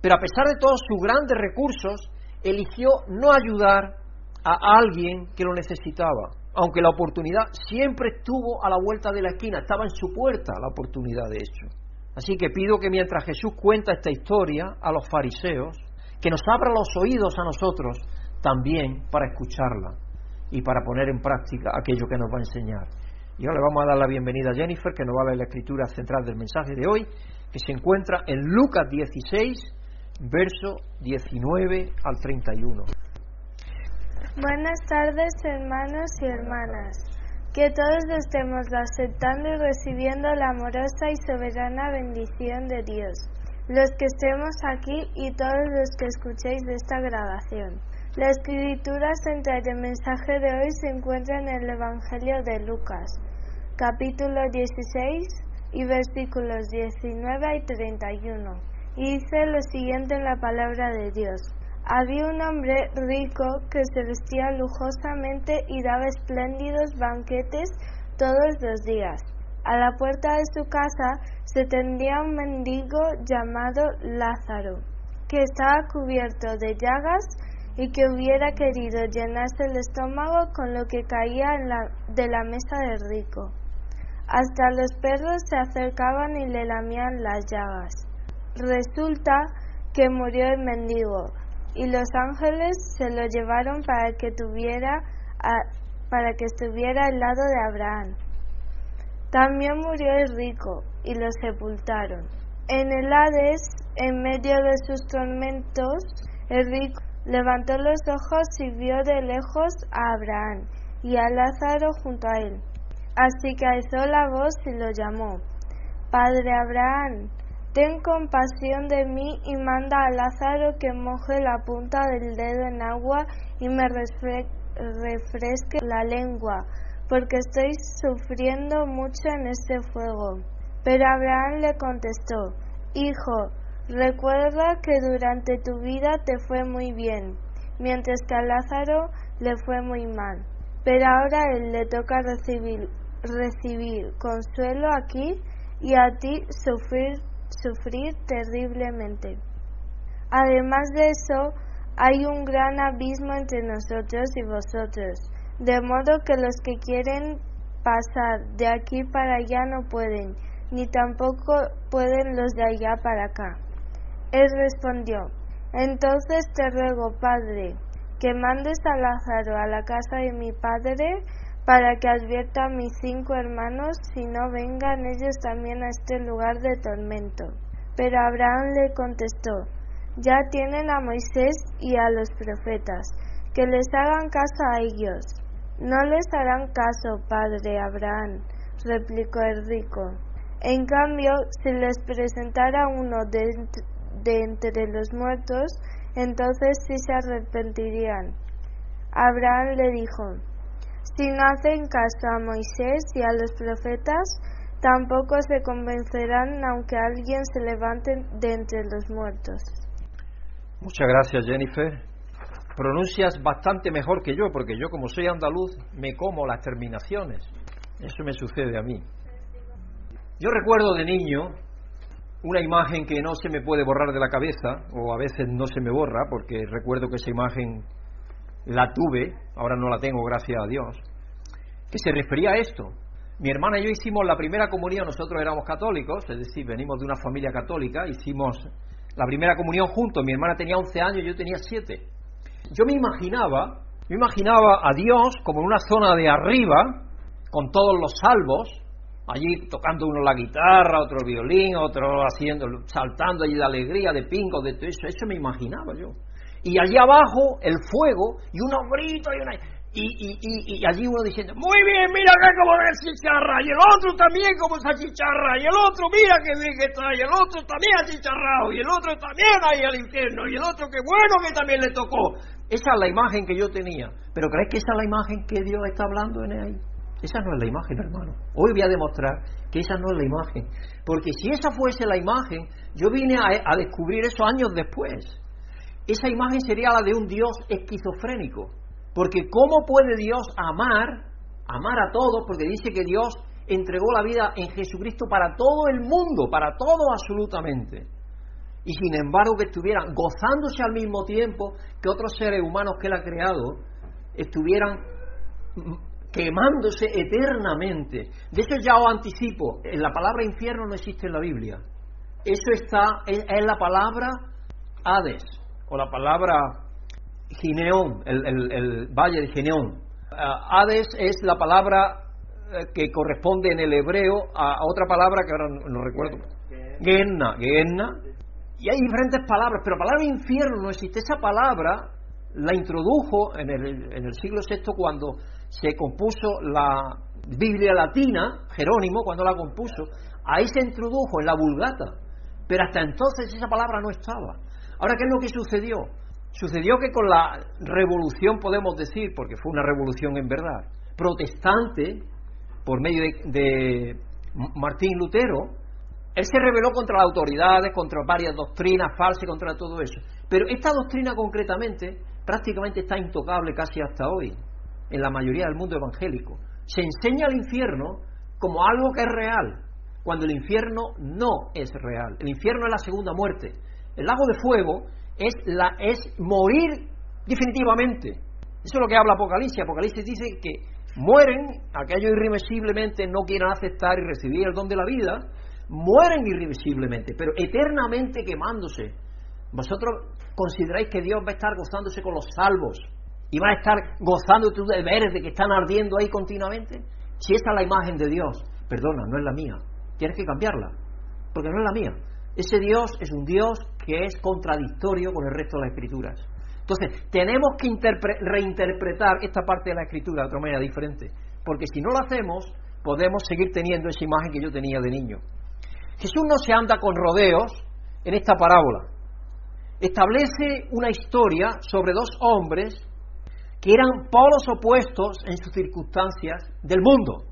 Pero a pesar de todos sus grandes recursos, eligió no ayudar a alguien que lo necesitaba, aunque la oportunidad siempre estuvo a la vuelta de la esquina, estaba en su puerta la oportunidad de hecho. Así que pido que mientras Jesús cuenta esta historia a los fariseos, que nos abra los oídos a nosotros también para escucharla y para poner en práctica aquello que nos va a enseñar. Y ahora le vamos a dar la bienvenida a Jennifer, que nos va a leer la escritura central del mensaje de hoy, que se encuentra en Lucas 16, verso 19 al 31. Buenas tardes, hermanos y hermanas. Que todos estemos aceptando y recibiendo la amorosa y soberana bendición de Dios. Los que estemos aquí y todos los que escuchéis de esta grabación. La escritura central del mensaje de hoy se encuentra en el Evangelio de Lucas, capítulo 16 y versículos 19 y 31 y dice lo siguiente en la palabra de Dios. Había un hombre rico que se vestía lujosamente y daba espléndidos banquetes todos los días. A la puerta de su casa se tendía un mendigo llamado Lázaro, que estaba cubierto de llagas y que hubiera querido llenarse el estómago con lo que caía de la mesa del rico. Hasta los perros se acercaban y le lamían las llagas. Resulta que murió el mendigo y los ángeles se lo llevaron para que tuviera para que estuviera al lado de Abraham. También murió el rico y lo sepultaron. En el Hades, en medio de sus tormentos, el rico levantó los ojos y vio de lejos a Abraham y a Lázaro junto a él. Así que alzó la voz y lo llamó. Padre Abraham, Ten compasión de mí y manda a Lázaro que moje la punta del dedo en agua y me refresque la lengua, porque estoy sufriendo mucho en este fuego. Pero Abraham le contestó, Hijo, recuerda que durante tu vida te fue muy bien, mientras que a Lázaro le fue muy mal. Pero ahora a él le toca recibir, recibir consuelo aquí y a ti sufrir sufrir terriblemente. Además de eso, hay un gran abismo entre nosotros y vosotros, de modo que los que quieren pasar de aquí para allá no pueden, ni tampoco pueden los de allá para acá. Él respondió, entonces te ruego, Padre, que mandes a Lázaro a la casa de mi Padre, para que advierta a mis cinco hermanos si no vengan ellos también a este lugar de tormento. Pero Abraham le contestó, ya tienen a Moisés y a los profetas, que les hagan caso a ellos. No les harán caso, padre Abraham, replicó el rico. En cambio, si les presentara uno de, entre los muertos, entonces sí se arrepentirían. Abraham le dijo, si no hacen caso a Moisés y a los profetas, tampoco se convencerán aunque alguien se levante de entre los muertos. Muchas gracias, Jennifer. Pronuncias bastante mejor que yo, porque yo como soy andaluz me como las terminaciones. Eso me sucede a mí. Yo recuerdo de niño una imagen que no se me puede borrar de la cabeza, o a veces no se me borra, porque recuerdo que esa imagen la tuve, ahora no la tengo, gracias a Dios, que se refería a esto. Mi hermana y yo hicimos la primera comunión, nosotros éramos católicos, es decir, venimos de una familia católica, hicimos la primera comunión juntos, mi hermana tenía 11 años, yo tenía 7. Yo me imaginaba me imaginaba a Dios como en una zona de arriba, con todos los salvos, allí tocando uno la guitarra, otro el violín, otro haciendo, saltando allí de alegría, de pingo, de todo eso, eso me imaginaba yo. Y allí abajo el fuego y unos gritos y una... Y, y, y, allí uno diciendo, muy bien, mira acá como se chicharra, y el otro también como se chicharra, y el otro, mira que bien que está, y el otro también ha chicharrado, y el otro también ahí al infierno, y el otro que bueno que también le tocó. Esa es la imagen que yo tenía. Pero ¿crees que esa es la imagen que Dios está hablando en ahí? Esa no es la imagen, hermano. Hoy voy a demostrar que esa no es la imagen. Porque si esa fuese la imagen, yo vine a descubrir eso años después. Esa imagen sería la de un Dios esquizofrénico porque ¿cómo puede Dios amar, amar a todos? Porque dice que Dios entregó la vida en Jesucristo para todo el mundo, para todo absolutamente. Y sin embargo que estuvieran gozándose al mismo tiempo que otros seres humanos que Él ha creado, estuvieran quemándose eternamente. De eso ya os anticipo, la palabra infierno no existe en la Biblia. Eso está, es, es la palabra Hades, o la palabra Gineón, el, valle de Gineón. Ah, Hades es la palabra eh, que corresponde en el hebreo a, otra palabra que ahora no, recuerdo. Genna, Genna. Y hay diferentes palabras, pero la palabra infierno no existe. Esa palabra la introdujo en el, en el siglo VI cuando se compuso la Biblia latina, Jerónimo, cuando la compuso. Ahí se introdujo en la Vulgata. Pero hasta entonces esa palabra no estaba. Ahora, ¿qué es lo que sucedió? Sucedió que con la revolución, podemos decir, porque fue una revolución en verdad, protestante, por medio de, Martín Lutero, él se rebeló contra las autoridades, contra varias doctrinas falsas, contra todo eso. Pero esta doctrina concretamente prácticamente está intocable casi hasta hoy, en la mayoría del mundo evangélico. Se enseña el infierno como algo que es real, cuando el infierno no es real. El infierno es la segunda muerte. El lago de fuego es, la, es morir definitivamente. Eso es lo que habla Apocalipsis. Apocalipsis dice que mueren, aquellos irremisiblemente no quieran aceptar y recibir el don de la vida, mueren irremisiblemente, pero eternamente quemándose. Vosotros consideráis que Dios va a estar gozándose con los salvos y va a estar gozando de tus deberes de que están ardiendo ahí continuamente. Si esa es la imagen de Dios, perdona, no es la mía. Tienes que cambiarla, porque no es la mía. Ese Dios es un Dios que es contradictorio con el resto de las escrituras. Entonces, tenemos que reinterpretar esta parte de la escritura de otra manera diferente, porque si no lo hacemos, podemos seguir teniendo esa imagen que yo tenía de niño. Jesús no se anda con rodeos en esta parábola. Establece una historia sobre dos hombres que eran polos opuestos en sus circunstancias del mundo.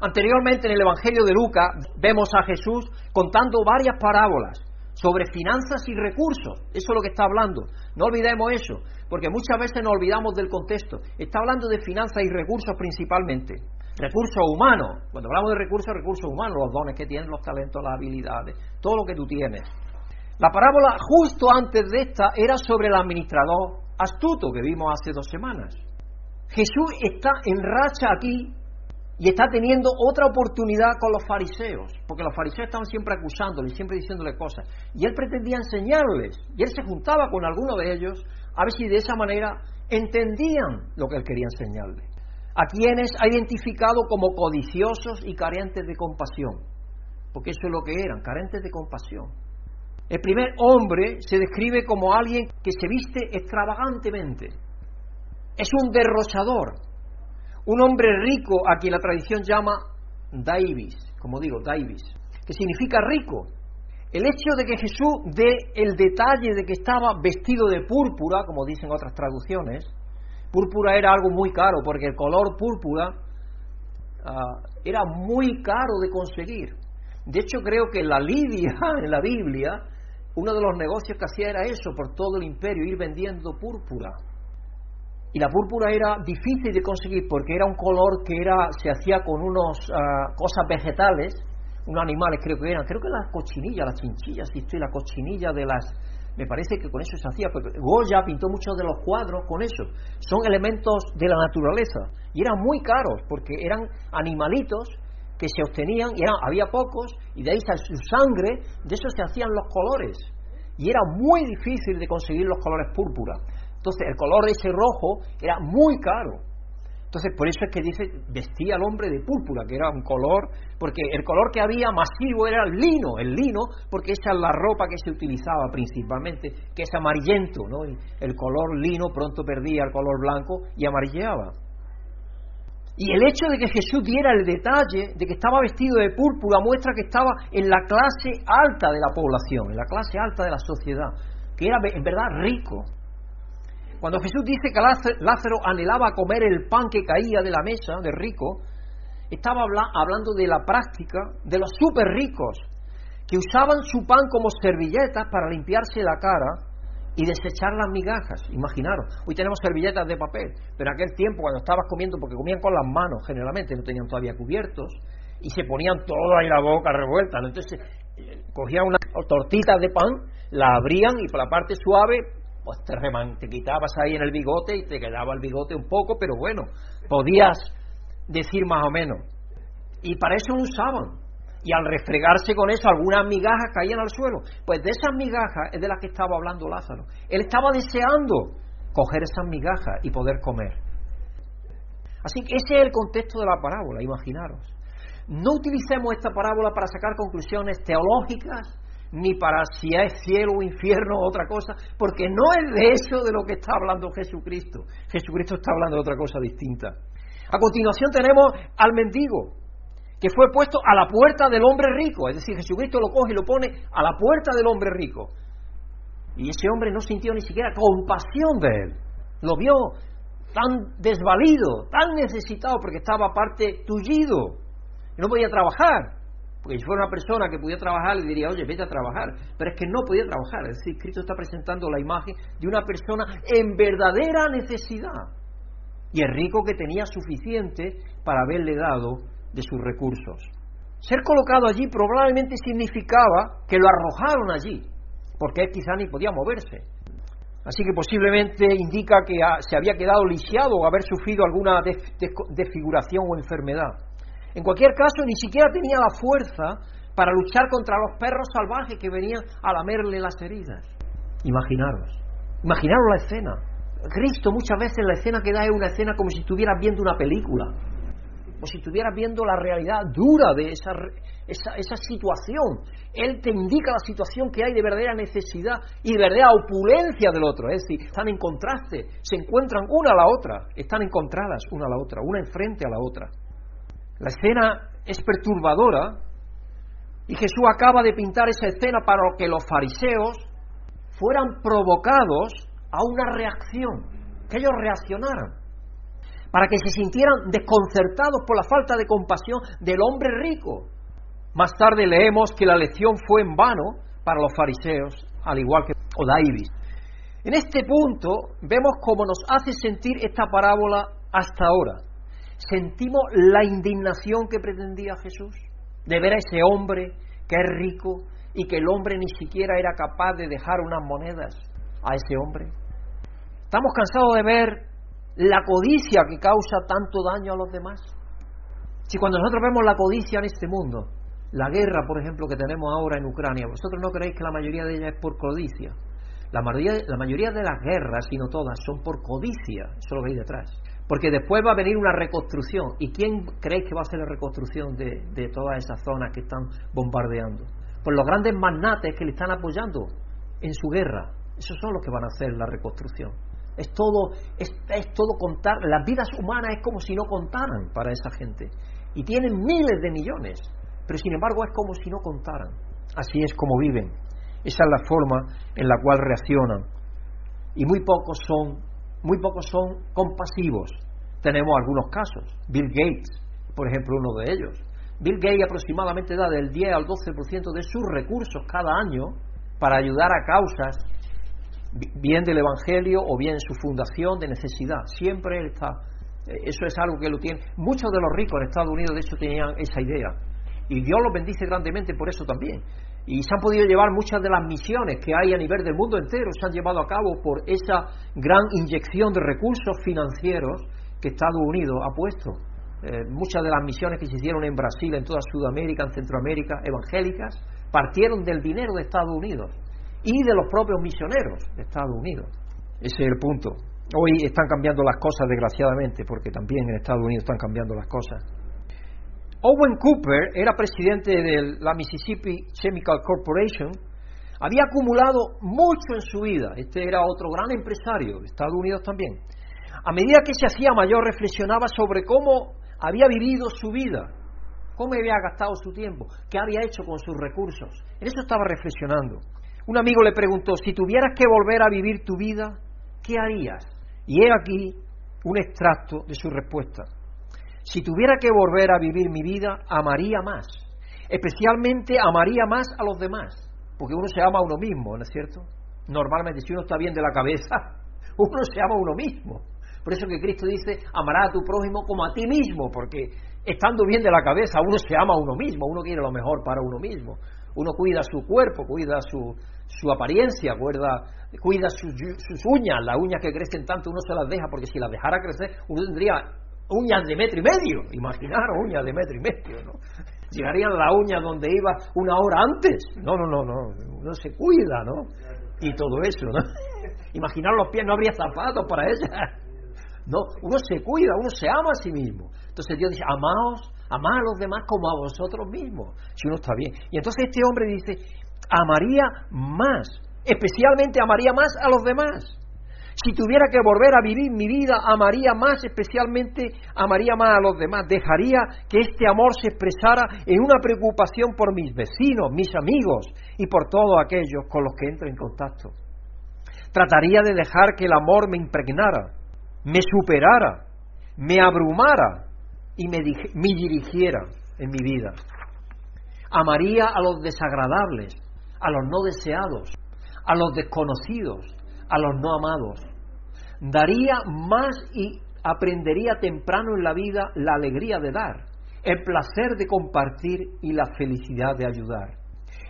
Anteriormente en el Evangelio de Lucas vemos a Jesús contando varias parábolas sobre finanzas y recursos. Eso es lo que está hablando. No olvidemos eso, porque muchas veces nos olvidamos del contexto. Está hablando de finanzas y recursos principalmente. Recursos humanos. Cuando hablamos de recursos, recursos humanos, los dones que tienen, los talentos, las habilidades, todo lo que tú tienes. La parábola justo antes de esta era sobre el administrador astuto que vimos hace dos semanas. Jesús está en racha aquí y está teniendo otra oportunidad con los fariseos, porque los fariseos estaban siempre acusándole, siempre diciéndole cosas. Y él pretendía enseñarles, y él se juntaba con alguno de ellos a ver si de esa manera entendían lo que él quería enseñarles. A quienes ha identificado como codiciosos y carentes de compasión, porque eso es lo que eran, carentes de compasión. El primer hombre se describe como alguien que se viste extravagantemente. Es un derrochador, un hombre rico a quien la tradición llama Davis, como digo, Davis, que significa rico. El hecho de que Jesús dé el detalle de que estaba vestido de púrpura, como dicen otras traducciones, púrpura era algo muy caro, porque el color púrpura ah, era muy caro de conseguir. De hecho, creo que la Lidia, *laughs* en la Biblia, uno de los negocios que hacía era eso, por todo el imperio, ir vendiendo púrpura. Y la púrpura era difícil de conseguir porque era un color que era se hacía con unas ah, cosas vegetales, unos animales creo que eran, creo que las cochinillas, las chinchillas, si estoy, la cochinilla de las... Me parece que con eso se hacía, porque Goya pintó muchos de los cuadros con eso. Son elementos de la naturaleza y eran muy caros porque eran animalitos que se obtenían y había pocos y de ahí su sangre, de eso se hacían los colores. Y era muy difícil de conseguir los colores púrpura. Entonces, el color ese rojo era muy caro. Entonces, por eso es que dice, vestía al hombre de púrpura, que era un color, porque el color que había masivo era el lino, el lino, porque esa es la ropa que se utilizaba principalmente, que es amarillento, ¿no? El color lino pronto perdía el color blanco y amarilleaba. Y el hecho de que Jesús diera el detalle de que estaba vestido de púrpura muestra que estaba en la clase alta de la población, en la clase alta de la sociedad, que era en verdad rico. Cuando Jesús dice que Lázaro anhelaba comer el pan que caía de la mesa de rico, estaba hablando de la práctica de los súper ricos, que usaban su pan como servilletas para limpiarse la cara y desechar las migajas. Imaginaros, hoy tenemos servilletas de papel, pero en aquel tiempo cuando estabas comiendo, porque comían con las manos generalmente, no tenían todavía cubiertos, y se ponían todo ahí la boca revuelta. Entonces eh, cogían una tortita de pan, la abrían y por la parte suave, pues te, te quitabas ahí en el bigote y te quedaba el bigote un poco, pero bueno, podías decir más o menos. Y para eso lo usaban y al refregarse con eso algunas migajas caían al suelo. Pues de esas migajas es de las que estaba hablando Lázaro. Él estaba deseando coger esas migajas y poder comer. Así que ese es el contexto de la parábola, imaginaros. No utilicemos esta parábola para sacar conclusiones teológicas, ni para si es cielo o infierno otra cosa, porque no es de eso de lo que está hablando Jesucristo. Jesucristo está hablando de otra cosa distinta. A continuación tenemos al mendigo, que fue puesto a la puerta del hombre rico. Es decir, Jesucristo lo coge y lo pone a la puerta del hombre rico. Y ese hombre no sintió ni siquiera compasión de él. Lo vio tan desvalido, tan necesitado, porque estaba aparte tullido. No podía trabajar. Porque si fuera una persona que podía trabajar, le diría, oye, vete a trabajar. Pero es que no podía trabajar. Es decir, Cristo está presentando la imagen de una persona en verdadera necesidad. Y el rico que tenía suficiente para haberle dado de sus recursos. Ser colocado allí probablemente significaba que lo arrojaron allí, porque él quizá ni podía moverse. Así que posiblemente indica que se había quedado lisiado o haber sufrido alguna desfiguración o enfermedad. En cualquier caso, ni siquiera tenía la fuerza para luchar contra los perros salvajes que venían a lamerle las heridas. Imaginaros, imaginaros la escena. Cristo muchas veces la escena que da es una escena como si estuvieras viendo una película como si estuvieras viendo la realidad dura de esa, esa, esa, situación. Él te indica la situación que hay de verdadera necesidad y de verdadera opulencia del otro. Es decir, están en contraste, se encuentran una a la otra, están encontradas una a la otra, una enfrente a la otra. La escena es perturbadora y Jesús acaba de pintar esa escena para que los fariseos fueran provocados a una reacción, que ellos reaccionaran para que se sintieran desconcertados por la falta de compasión del hombre rico. Más tarde leemos que la lección fue en vano para los fariseos, al igual que Odaibis. En este punto vemos cómo nos hace sentir esta parábola hasta ahora. Sentimos la indignación que pretendía Jesús de ver a ese hombre que es rico y que el hombre ni siquiera era capaz de dejar unas monedas a ese hombre. Estamos cansados de ver la codicia que causa tanto daño a los demás. Si cuando nosotros vemos la codicia en este mundo, la guerra, por ejemplo, que tenemos ahora en Ucrania, vosotros no creéis que la mayoría de ellas es por codicia. La mayoría, la mayoría de las guerras, y no todas, son por codicia. Eso lo veis detrás. Porque después va a venir una reconstrucción. ¿Y quién creéis que va a hacer la reconstrucción de, de todas esas zonas que están bombardeando? Pues los grandes magnates que le están apoyando en su guerra. Esos son los que van a hacer la reconstrucción. Es todo, es, todo contar. Las vidas humanas es como si no contaran para esa gente. Y tienen miles de millones, pero sin embargo es como si no contaran. Así es como viven. Esa es la forma en la cual reaccionan. Y muy pocos son, muy pocos son compasivos. Tenemos algunos casos. Bill Gates, por ejemplo, uno de ellos. Bill Gates aproximadamente da del 10 al 12% de sus recursos cada año para ayudar a causas bien del Evangelio o bien su fundación de necesidad. Siempre él está. Eh, eso es algo que lo tiene. Muchos de los ricos en Estados Unidos, de hecho, tenían esa idea. Y Dios los bendice grandemente por eso también. Y se han podido llevar muchas de las misiones que hay a nivel del mundo entero, se han llevado a cabo por esa gran inyección de recursos financieros que Estados Unidos ha puesto. Eh, muchas de las misiones que se hicieron en Brasil, en toda Sudamérica, en Centroamérica, evangélicas, partieron del dinero de Estados Unidos y de los propios misioneros de Estados Unidos. Ese es el punto. Hoy están cambiando las cosas, desgraciadamente, porque también en Estados Unidos están cambiando las cosas. Owen Cooper era presidente de la Mississippi Chemical Corporation, había acumulado mucho en su vida, este era otro gran empresario de Estados Unidos también. A medida que se hacía mayor reflexionaba sobre cómo había vivido su vida, cómo había gastado su tiempo, qué había hecho con sus recursos. En eso estaba reflexionando. Un amigo le preguntó, si tuvieras que volver a vivir tu vida, ¿qué harías? Y he aquí un extracto de su respuesta. Si tuviera que volver a vivir mi vida, amaría más. Especialmente amaría más a los demás. Porque uno se ama a uno mismo, ¿no es cierto? Normalmente, si uno está bien de la cabeza, *laughs* uno se ama a uno mismo. Por eso que Cristo dice, amará a tu prójimo como a ti mismo, porque estando bien de la cabeza, uno se ama a uno mismo, uno quiere lo mejor para uno mismo. Uno cuida su cuerpo, cuida su, su apariencia, cuida, sus, sus uñas, las uñas que crecen tanto, uno se las deja, porque si las dejara crecer, uno tendría uñas de metro y medio, imaginaros uñas de metro y medio, ¿no? Llegarían las uñas donde iba una hora antes. No, no, no, no, uno se cuida, ¿no? Y todo eso, ¿no? *laughs* Imaginar los pies, no habría zapatos para ella. *laughs* No, uno se cuida, uno se ama a sí mismo. Entonces Dios dice, amaos, amad a los demás como a vosotros mismos, si uno está bien. Y entonces este hombre dice, amaría más, especialmente amaría más a los demás. Si tuviera que volver a vivir mi vida, amaría más, especialmente amaría más a los demás. Dejaría que este amor se expresara en una preocupación por mis vecinos, mis amigos y por todos aquellos con los que entro en contacto. Trataría de dejar que el amor me impregnara, me superara, me abrumara y me, dirigiera en mi vida. Amaría a los desagradables, a los no deseados, a los desconocidos, a los no amados. Daría más y aprendería temprano en la vida la alegría de dar, el placer de compartir y la felicidad de ayudar.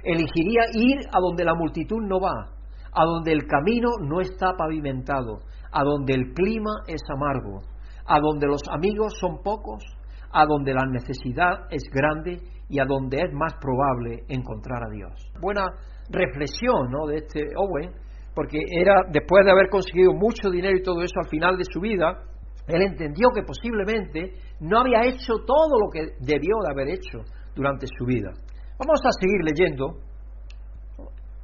Elegiría ir a donde la multitud no va, a donde el camino no está pavimentado, a donde el clima es amargo, a donde los amigos son pocos, a donde la necesidad es grande y a donde es más probable encontrar a Dios. Buena reflexión ¿no? de este Owen porque era después de haber conseguido mucho dinero y todo eso al final de su vida, él entendió que posiblemente no había hecho todo lo que debió de haber hecho durante su vida. Vamos a seguir leyendo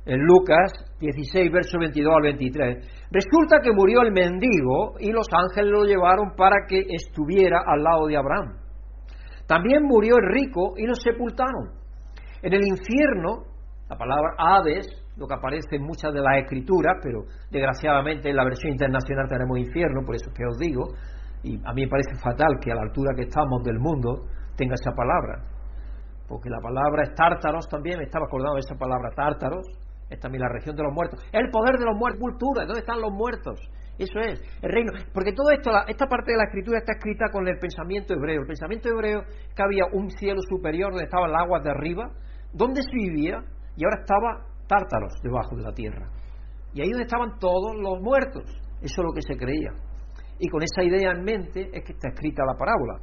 en Lucas 16, verso 22 al 23. Resulta que murió el mendigo y los ángeles lo llevaron para que estuviera al lado de Abraham. También murió el rico y lo sepultaron. En el infierno, la palabra Hades lo que aparece en muchas de las escrituras, pero desgraciadamente en la versión internacional tenemos infierno, por eso es que os digo, y a mí me parece fatal que a la altura que estamos del mundo tenga esa palabra, porque la palabra es tártaros también, me estaba acordando de esa palabra tártaros, es también la región de los muertos, el poder de los muertos, cultura, ¿dónde están los muertos? Eso es, el reino. Porque todo esto, esta parte de la escritura está escrita con el pensamiento hebreo. El pensamiento hebreo que había un cielo superior donde estaban las aguas de arriba, donde se vivía, y ahora estaba tártaros debajo de la tierra. Y ahí donde estaban todos los muertos. Eso es lo que se creía. Y con esa idea en mente es que está escrita la parábola.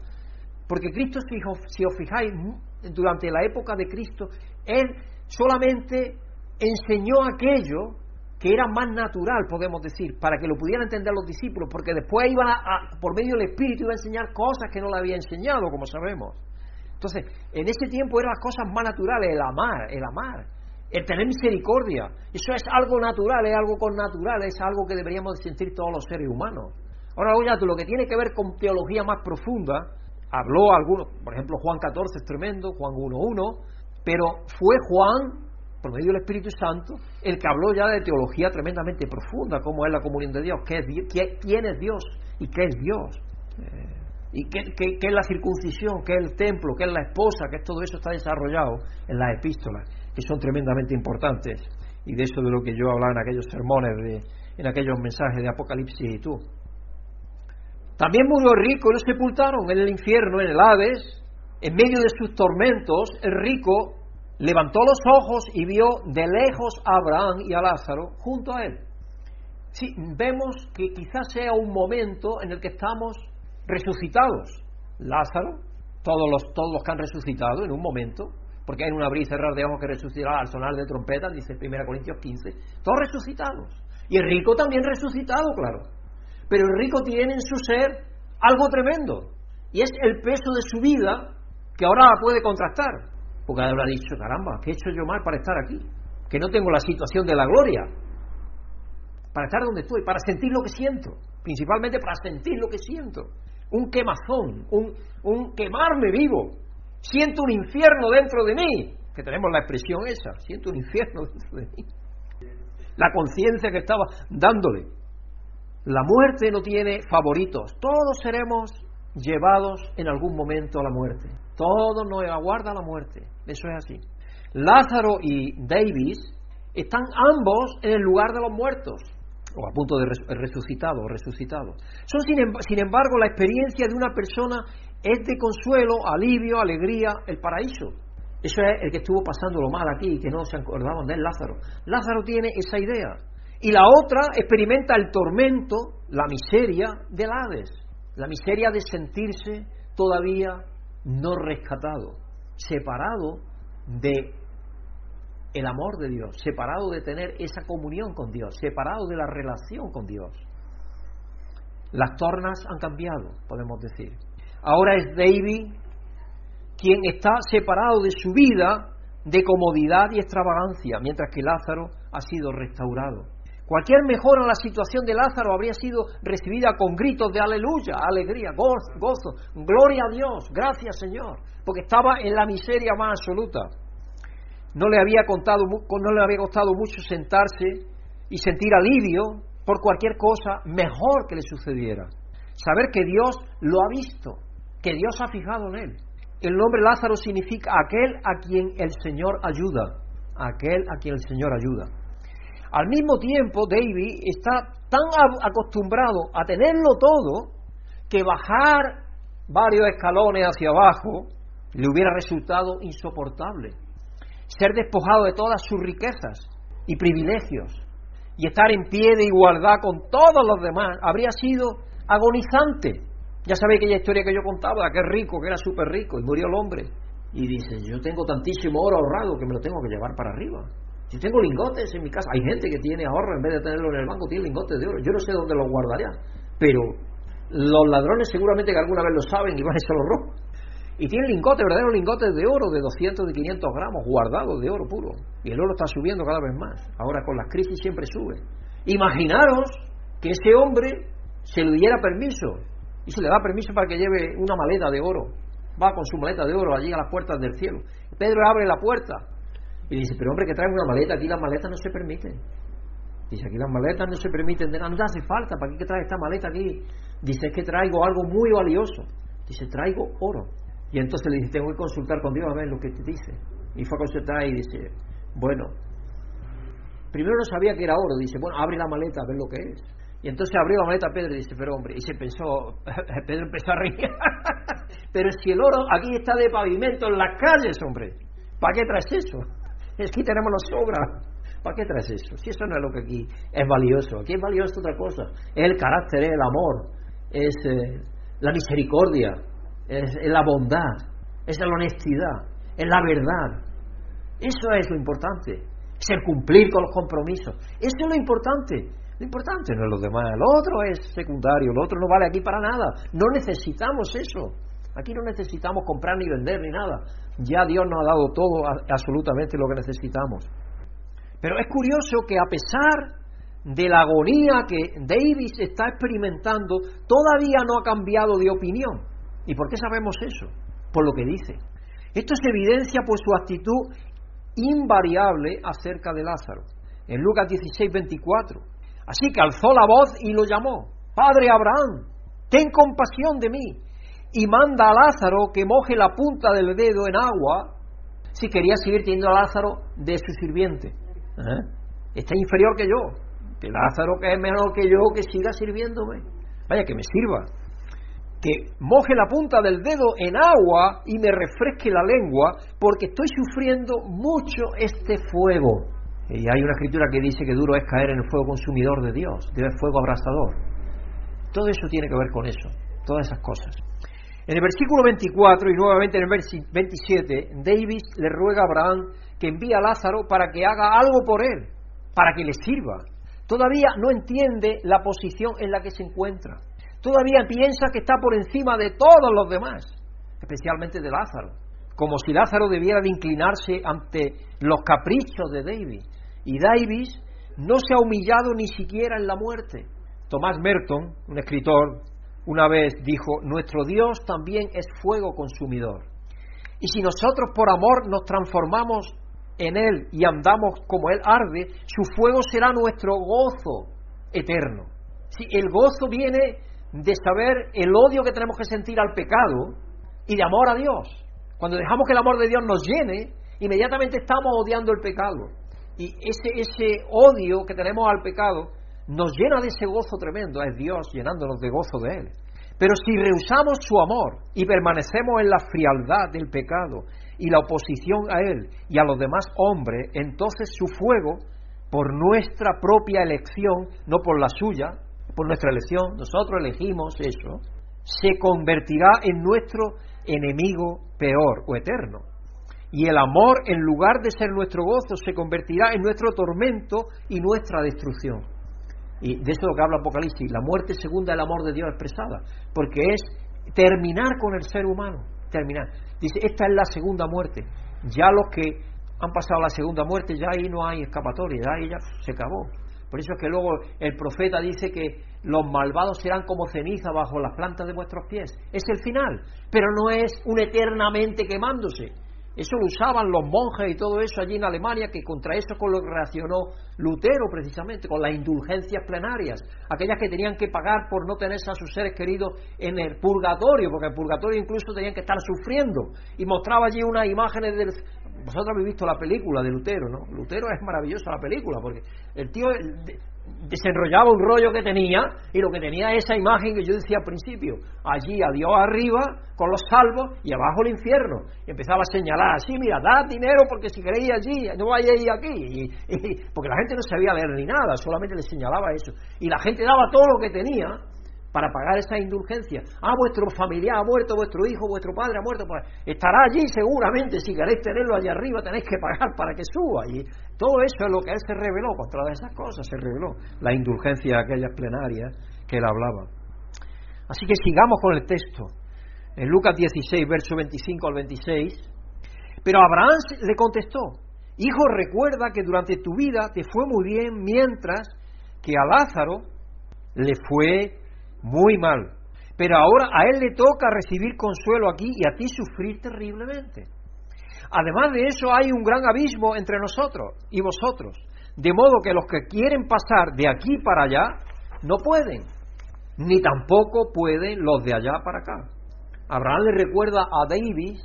Porque Cristo, si os fijáis, durante la época de Cristo, Él solamente enseñó aquello que era más natural, podemos decir, para que lo pudieran entender los discípulos, porque después iban a, por medio del Espíritu, iba a enseñar cosas que no le había enseñado, como sabemos. Entonces, en ese tiempo eran las cosas más naturales, el amar, el amar el tener misericordia. Eso es algo natural, es algo con natural, es algo que deberíamos sentir todos los seres humanos. Ahora, oye, lo que tiene que ver con teología más profunda, habló algunos, por ejemplo, Juan 14 es tremendo, Juan 1.1, pero fue Juan, por medio del Espíritu Santo, el que habló ya de teología tremendamente profunda, cómo es la comunión de Dios, qué es, quién es Dios y qué es Dios. Eh, y qué, qué, es la circuncisión, qué es el templo, qué es la esposa, que todo eso está desarrollado en las epístolas que son tremendamente importantes, y de eso de lo que yo hablaba en aquellos sermones, en aquellos mensajes de Apocalipsis y tú. También murió el rico y lo sepultaron en el infierno, en el Hades, en medio de sus tormentos, el rico levantó los ojos y vio de lejos a Abraham y a Lázaro junto a él. Vemos que quizás sea un momento en el que estamos resucitados. Lázaro, todos los, todos los que han resucitado en un momento, porque hay un abrir y cerrar de ojos que resucitará al sonar de trompeta, dice 1 Corintios 15, todos resucitados. Y el rico también resucitado, claro. Pero el rico tiene en su ser algo tremendo. Y es el peso de su vida que ahora la puede contrastar. Porque habrá dicho, caramba, ¿qué he hecho yo mal para estar aquí? Que no tengo la situación de la gloria. Para estar donde estoy, para sentir lo que siento. Principalmente para sentir lo que siento. Un quemazón, un, un quemarme vivo. Siento un infierno dentro de mí. Que tenemos la expresión esa. Siento un infierno *laughs* dentro de mí. La conciencia que estaba dándole. La muerte no tiene favoritos. Todos seremos llevados en algún momento a la muerte. Todos nos aguarda la muerte. Eso es así. Lázaro y Davis están ambos en el lugar de los muertos, o a punto de resucitado o resucitado. Son, sin embargo, la experiencia de una persona es de consuelo, alivio, alegría, el paraíso. Eso es el que estuvo pasando lo mal aquí y que no se acordaban de él, Lázaro. Lázaro tiene esa idea. Y la otra experimenta el tormento, la miseria del Hades, la miseria de sentirse todavía no rescatado, separado de el amor de Dios, separado de tener esa comunión con Dios, separado de la relación con Dios. Las tornas han cambiado, podemos decir. Ahora es David quien está separado de su vida de comodidad y extravagancia, mientras que Lázaro ha sido restaurado. Cualquier mejora en la situación de Lázaro habría sido recibida con gritos de aleluya, alegría, gozo, gozo, gloria a Dios, gracias Señor, porque estaba en la miseria más absoluta. No le había, contado, no le había costado mucho sentarse y sentir alivio por cualquier cosa mejor que le sucediera. Saber que Dios lo ha visto, que Dios ha fijado en él. El nombre Lázaro significa aquel a quien el Señor ayuda, aquel a quien el Señor ayuda. Al mismo tiempo, David está tan acostumbrado a tenerlo todo que bajar varios escalones hacia abajo le hubiera resultado insoportable. Ser despojado de todas sus riquezas y privilegios y estar en pie de igualdad con todos los demás habría sido agonizante. Ya sabéis aquella historia que yo contaba, aquel rico que era súper rico y murió el hombre. Y dice, yo tengo tantísimo oro ahorrado que me lo tengo que llevar para arriba. Yo tengo lingotes en mi casa. Hay gente que tiene ahorro en vez de tenerlo en el banco, tiene lingotes de oro. Yo no sé dónde los guardaría, pero los ladrones seguramente que alguna vez lo saben y van a echarlo rojo. Y tienen lingotes, verdaderos lingotes de oro de 200, de 500 gramos, guardados de oro puro. Y el oro está subiendo cada vez más. Ahora con las crisis siempre sube. Imaginaros que ese hombre se le diera permiso. Y se le da permiso para que lleve una maleta de oro. Va con su maleta de oro allí a las puertas del cielo. Pedro abre la puerta y dice, pero hombre, que trae una maleta, aquí las maletas no se permiten. Dice, aquí las maletas no se permiten, te hace falta, ¿para qué trae esta maleta aquí? Dice, es que traigo algo muy valioso. Dice, traigo oro. Y entonces le dice, tengo que consultar con Dios a ver lo que te dice. Y fue a consultar y dice, bueno, primero no sabía que era oro. Dice, bueno, abre la maleta a ver lo que es. Y entonces abrió la maleta Pedro y dice, pero hombre, y se pensó, *laughs* Pedro empezó a reír. *laughs* pero si el oro aquí está de pavimento en las calles, hombre, ¿para qué traes eso? *laughs* Es que tenemos la sobra. ¿Para qué traes eso? Si eso no es lo que aquí es valioso. Aquí es valioso otra cosa. Es el carácter, es el amor, es eh, la misericordia, es, la bondad, es la honestidad, es la verdad. Eso es lo importante. Es el cumplir con los compromisos. Eso es lo importante. Lo importante no es lo demás. Lo otro es secundario. Lo otro no vale aquí para nada. No necesitamos eso. Aquí no necesitamos comprar ni vender ni nada. Ya Dios nos ha dado todo, absolutamente lo que necesitamos. Pero es curioso que a pesar de la agonía que Davis está experimentando, todavía no ha cambiado de opinión. ¿Y por qué sabemos eso? Por lo que dice. Esto se evidencia por su actitud invariable acerca de Lázaro. En Lucas 16, 24. Así que alzó la voz y lo llamó. Padre Abraham, ten compasión de mí y manda a Lázaro que moje la punta del dedo en agua si quería seguir teniendo a Lázaro de su sirviente. ¿Eh? Está inferior que yo. Que Lázaro, que es menor que yo, que siga sirviéndome. Vaya, que me sirva. Que moje la punta del dedo en agua y me refresque la lengua, porque estoy sufriendo mucho este fuego. Y hay una escritura que dice que duro es caer en el fuego consumidor de Dios, debe fuego abrasador. Todo eso tiene que ver con eso, todas esas cosas. En el versículo 24 y nuevamente en el versículo 27, David le ruega a Abraham que envíe a Lázaro para que haga algo por él, para que le sirva. Todavía no entiende la posición en la que se encuentra. Todavía piensa que está por encima de todos los demás, especialmente de Lázaro. Como si Lázaro debiera de inclinarse ante los caprichos de David. Y David no se ha humillado ni siquiera en la muerte. Tomás Merton, un escritor, una vez dijo, nuestro Dios también es fuego consumidor. Y si nosotros por amor nos transformamos en Él y andamos como Él arde, su fuego será nuestro gozo eterno. Si el gozo viene de saber el odio que tenemos que sentir al pecado y de amor a Dios. Cuando dejamos que el amor de Dios nos llene, inmediatamente estamos odiando el pecado. Y ese, ese odio que tenemos al pecado nos llena de ese gozo tremendo, es Dios llenándonos de gozo de Él. Pero si rehusamos su amor y permanecemos en la frialdad del pecado y la oposición a Él y a los demás hombres, entonces su fuego, por nuestra propia elección, no por la suya, por nuestra elección, nosotros elegimos eso, se convertirá en nuestro enemigo peor o eterno. Y el amor, en lugar de ser nuestro gozo, se convertirá en nuestro tormento y nuestra destrucción. Y de eso es lo que habla Apocalipsis, la muerte segunda del amor de Dios expresada, porque es terminar con el ser humano, terminar. Dice, esta es la segunda muerte. Ya los que han pasado la segunda muerte, ya ahí no hay escapatoria, ya ahí ya se acabó. Por eso es que luego el profeta dice que los malvados serán como ceniza bajo las plantas de vuestros pies. Es el final, pero no es un eternamente quemándose. Eso lo usaban los monjes y todo eso allí en Alemania, que contra eso con lo que reaccionó Lutero precisamente, con las indulgencias plenarias, aquellas que tenían que pagar por no tenerse a sus seres queridos en el purgatorio, porque en el purgatorio incluso tenían que estar sufriendo. Y mostraba allí unas imágenes del... Vosotros habéis visto la película de Lutero, ¿no? Lutero es maravillosa la película, porque el tío desenrollaba un rollo que tenía y lo que tenía esa imagen que yo decía al principio, allí a Dios arriba con los salvos y abajo el infierno. Y empezaba a señalar así, mira, dad dinero porque si queréis allí, no vayáis aquí. Y, porque la gente no sabía leer ni nada, solamente le señalaba eso. Y la gente daba todo lo que tenía para pagar esa indulgencia. Ah, vuestro familiar ha muerto, vuestro hijo, vuestro padre ha muerto, pues estará allí seguramente. Si queréis tenerlo allá arriba, tenéis que pagar para que suba. Y todo eso es lo que él se reveló, contra esas cosas se reveló. La indulgencia aquellas plenarias que él hablaba. Así que sigamos con el texto. En Lucas 16, verso 25 al 26. Pero Abraham le contestó, Hijo, recuerda que durante tu vida te fue muy bien, mientras que a Lázaro le fue muy mal. Pero ahora a él le toca recibir consuelo aquí y a ti sufrir terriblemente. Además de eso hay un gran abismo entre nosotros y vosotros, de modo que los que quieren pasar de aquí para allá no pueden, ni tampoco pueden los de allá para acá. Abraham le recuerda a David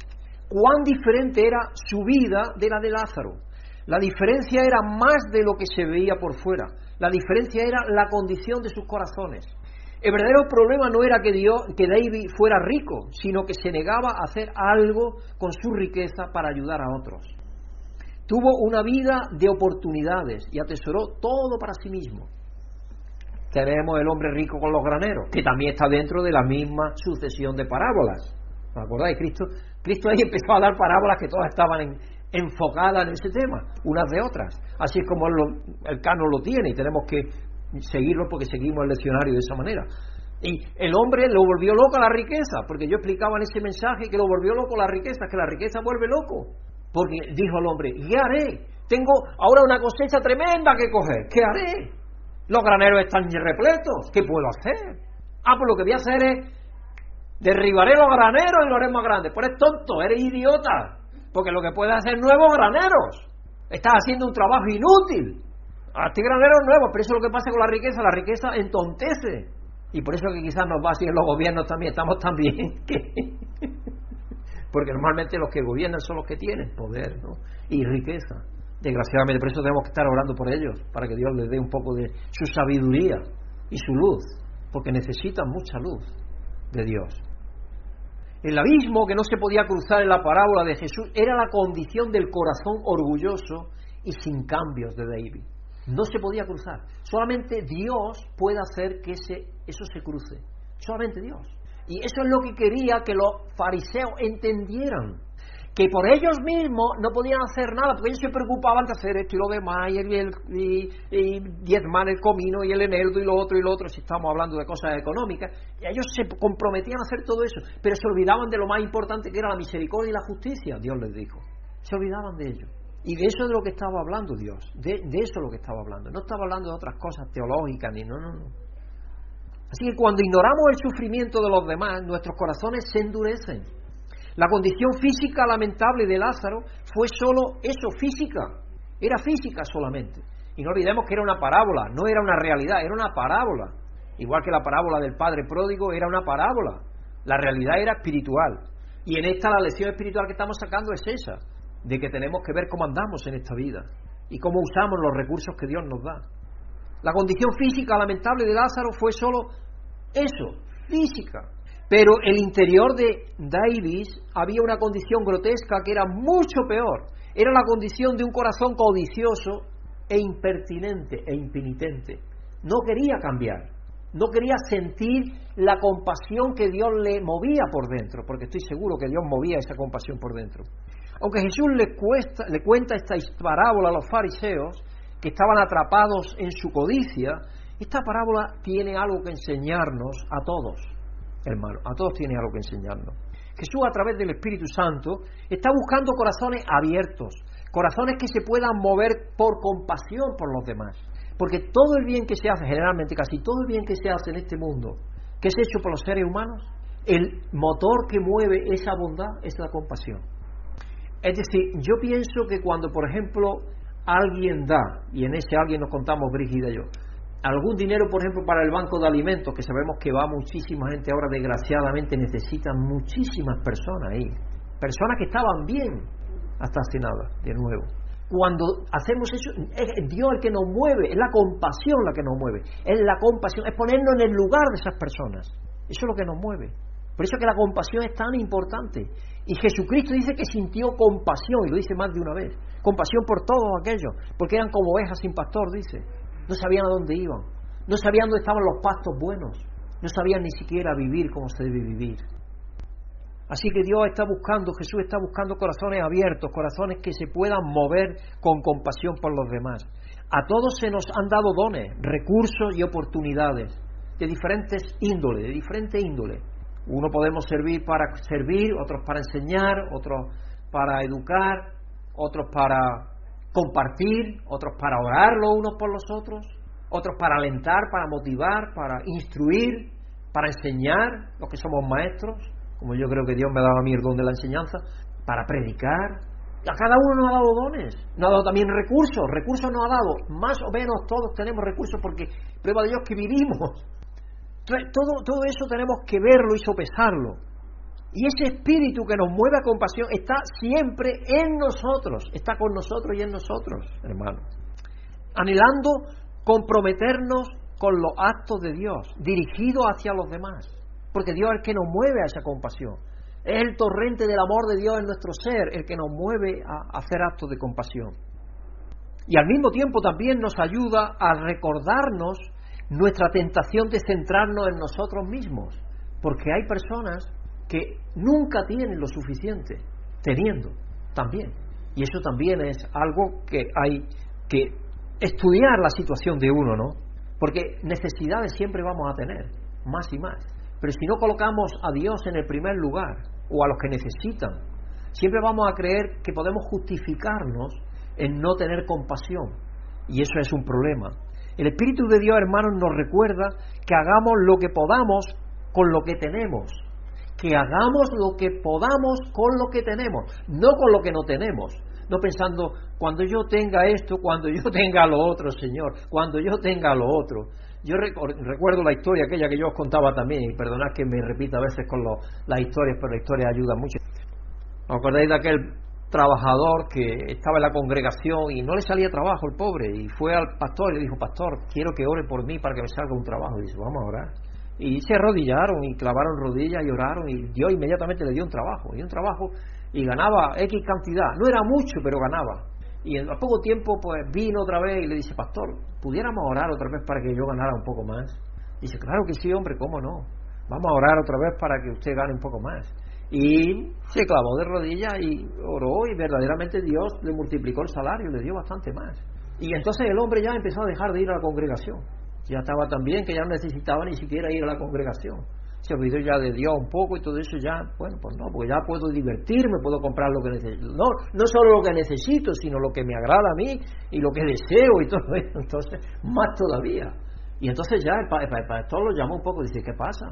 cuán diferente era su vida de la de Lázaro. La diferencia era más de lo que se veía por fuera. La diferencia era la condición de sus corazones. El verdadero problema no era que, Dios, que David fuera rico, sino que se negaba a hacer algo con su riqueza para ayudar a otros. Tuvo una vida de oportunidades y atesoró todo para sí mismo. Tenemos el hombre rico con los graneros, que también está dentro de la misma sucesión de parábolas. ¿Me acordáis? Cristo, Cristo ahí empezó a dar parábolas que todas estaban enfocadas en ese tema, unas de otras. Así es como el cano lo tiene y tenemos que seguirlo porque seguimos el leccionario de esa manera. Y el hombre lo volvió loco a la riqueza, porque yo explicaba en ese mensaje que lo volvió loco a la riqueza, que la riqueza vuelve loco. Porque dijo el hombre, ¿qué haré? Tengo ahora una cosecha tremenda que coger, ¿qué haré? Los graneros están repletos, ¿qué puedo hacer? Ah, pues lo que voy a hacer es derribaré los graneros y lo haré más grandes. Pues eres tonto, eres idiota, porque lo que puedes hacer es nuevos graneros. Estás haciendo un trabajo inútil. A ti graneros nuevos, pero eso es lo que pasa con la riqueza, la riqueza entontece. Y por eso que quizás nos va así en los gobiernos también, estamos tan bien *laughs* que... *laughs* Porque normalmente los que gobiernan son los que tienen poder y riqueza. Desgraciadamente, por eso tenemos que estar orando por ellos, para que Dios les dé un poco de su sabiduría y su luz, porque necesitan mucha luz de Dios. El abismo que no se podía cruzar en la parábola de Jesús era la condición del corazón orgulloso y sin cambios de David. No se podía cruzar. Solamente Dios puede hacer que ese, eso se cruce. Solamente Dios. Y eso es lo que quería que los fariseos entendieran. que por ellos mismos no podían hacer nada, porque ellos se preocupaban de hacer esto y lo demás, y, el, y, y el comino y el eneldo y lo otro y lo otro, si estamos hablando de cosas económicas, y ellos se comprometían a hacer todo eso, pero se olvidaban de lo más importante que era la misericordia y la justicia, Dios les dijo. Se olvidaban de ello. Y de eso es de lo que estaba hablando Dios, de, eso es lo que estaba hablando. No estaba hablando de otras cosas teológicas, ni no, no, no. Así que cuando ignoramos el sufrimiento de los demás, nuestros corazones se endurecen la condición física lamentable de Lázaro fue solo eso, física. Era física solamente. Y no olvidemos que era una parábola, no era una realidad, era una parábola. Igual que la parábola del Padre Pródigo era una parábola. La realidad era espiritual. Y en esta la lección espiritual que estamos sacando es esa, de que tenemos que ver cómo andamos en esta vida y cómo usamos los recursos que Dios nos da. La condición física lamentable de Lázaro fue solo eso, física. Pero el interior de Davis había una condición grotesca que era mucho peor. Era la condición de un corazón codicioso e impertinente e impenitente. No quería cambiar, no quería sentir la compasión que Dios le movía por dentro, porque estoy seguro que Dios movía esa compasión por dentro. Aunque Jesús le, le cuenta esta parábola a los fariseos, que estaban atrapados en su codicia, esta parábola tiene algo que enseñarnos a todos hermano. A todos tiene algo que enseñarnos. Jesús a través del Espíritu Santo está buscando corazones abiertos, corazones que se puedan mover por compasión por los demás. Porque todo el bien que se hace, generalmente casi todo el bien que se hace en este mundo, que es hecho por los seres humanos, el motor que mueve esa bondad es la compasión. Es decir, yo pienso que cuando, por ejemplo, alguien da, y en ese alguien nos contamos Brígida y yo, algún dinero, por ejemplo, para el banco de alimentos, que sabemos que va muchísima gente ahora, desgraciadamente necesitan muchísimas personas ahí. Personas que estaban bien hasta hace nada, de nuevo. Cuando hacemos eso, es Dios el que nos mueve, es la compasión la que nos mueve, es la compasión, es ponernos en el lugar de esas personas. Eso es lo que nos mueve. Por eso que la compasión es tan importante. Y Jesucristo dice que sintió compasión, y lo dice más de una vez. Compasión por todos aquellos, porque eran como ovejas sin pastor, dice no sabían a dónde iban, no sabían dónde estaban los pastos buenos, no sabían ni siquiera vivir como se debe vivir. Así que Dios está buscando, Jesús está buscando corazones abiertos, corazones que se puedan mover con compasión por los demás. A todos se nos han dado dones, recursos y oportunidades de diferentes índoles, de diferentes índoles. Uno podemos servir para servir, otros para enseñar, otros para educar, otros para compartir, otros para orar los unos por los otros, otros para alentar, para motivar, para instruir, para enseñar, los que somos maestros, como yo creo que Dios me ha dado a mí el don de la enseñanza, para predicar. A cada uno nos ha dado dones, nos ha dado también recursos, recursos nos ha dado, más o menos todos tenemos recursos porque prueba de Dios que vivimos. Todo, todo eso tenemos que verlo y sopesarlo. Y ese espíritu que nos mueve a compasión está siempre en nosotros, está con nosotros y en nosotros, hermano. Anhelando comprometernos con los actos de Dios, dirigidos hacia los demás. Porque Dios es el que nos mueve a esa compasión. Es el torrente del amor de Dios en nuestro ser el que nos mueve a hacer actos de compasión. Y al mismo tiempo también nos ayuda a recordarnos nuestra tentación de centrarnos en nosotros mismos. Porque hay personas que nunca tienen lo suficiente, teniendo también. Y eso también es algo que hay que estudiar la situación de uno, ¿no? Porque necesidades siempre vamos a tener, más y más. Pero si no colocamos a Dios en el primer lugar, o a los que necesitan, siempre vamos a creer que podemos justificarnos en no tener compasión. Y eso es un problema. El Espíritu de Dios, hermanos, nos recuerda que hagamos lo que podamos con lo que tenemos que hagamos lo que podamos con lo que tenemos, no con lo que no tenemos. No pensando, cuando yo tenga esto, cuando yo *laughs* tenga lo otro, Señor, cuando yo tenga lo otro. Yo recuerdo la historia aquella que yo os contaba también, y perdonad que me repita a veces con las historias, pero la historia ayuda mucho. ¿Os acordáis de aquel trabajador que estaba en la congregación y no le salía trabajo el pobre? Y fue al pastor y le dijo, pastor, quiero que ore por mí para que me salga un trabajo. Y dice, vamos a orar. Y se arrodillaron y clavaron rodillas y oraron y Dios inmediatamente le dio un trabajo. Y un trabajo y ganaba X cantidad. No era mucho, pero ganaba. Y a poco tiempo pues vino otra vez y le dice, pastor, ¿pudiéramos orar otra vez para que yo ganara un poco más? Y dice, claro que sí, hombre, ¿cómo no? Vamos a orar otra vez para que usted gane un poco más. Y se clavó de rodillas y oró y verdaderamente Dios le multiplicó el salario, le dio bastante más. Y entonces el hombre ya empezó a dejar de ir a la congregación. Ya estaba tan bien que ya no necesitaba ni siquiera ir a la congregación. Se olvidó ya de Dios un poco y todo eso ya, bueno, pues no, porque ya puedo divertirme, puedo comprar lo que necesito. No, no solo lo que necesito, sino lo que me agrada a mí y lo que deseo y todo eso. Entonces, más todavía. Y entonces ya el, pastor lo llamó un poco dice, ¿qué pasa?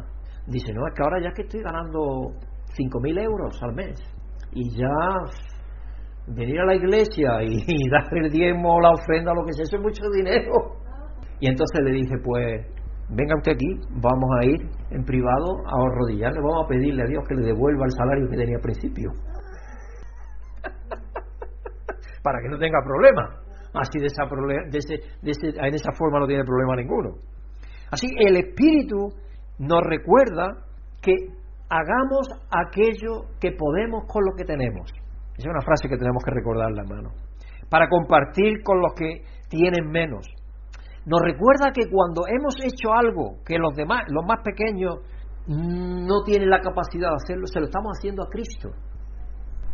Dice, no, es que ahora ya que estoy ganando 5.000 euros al mes y ya venir a la iglesia *laughs* y, dar el diezmo la ofrenda, lo que sea, eso es mucho dinero. Y entonces le dije, pues venga usted aquí, vamos a ir en privado a arrodillarle, vamos a pedirle a Dios que le devuelva el salario que tenía al principio. *laughs* Para que no tenga problema. Así de esa, de ese, de ese, en esa forma no tiene problema ninguno. Así el Espíritu nos recuerda que hagamos aquello que podemos con lo que tenemos. Esa es una frase que tenemos que recordarla, hermano. Para compartir con los que tienen menos. Nos recuerda que cuando hemos hecho algo que los demás, los más pequeños, no tienen la capacidad de hacerlo, se lo estamos haciendo a Cristo.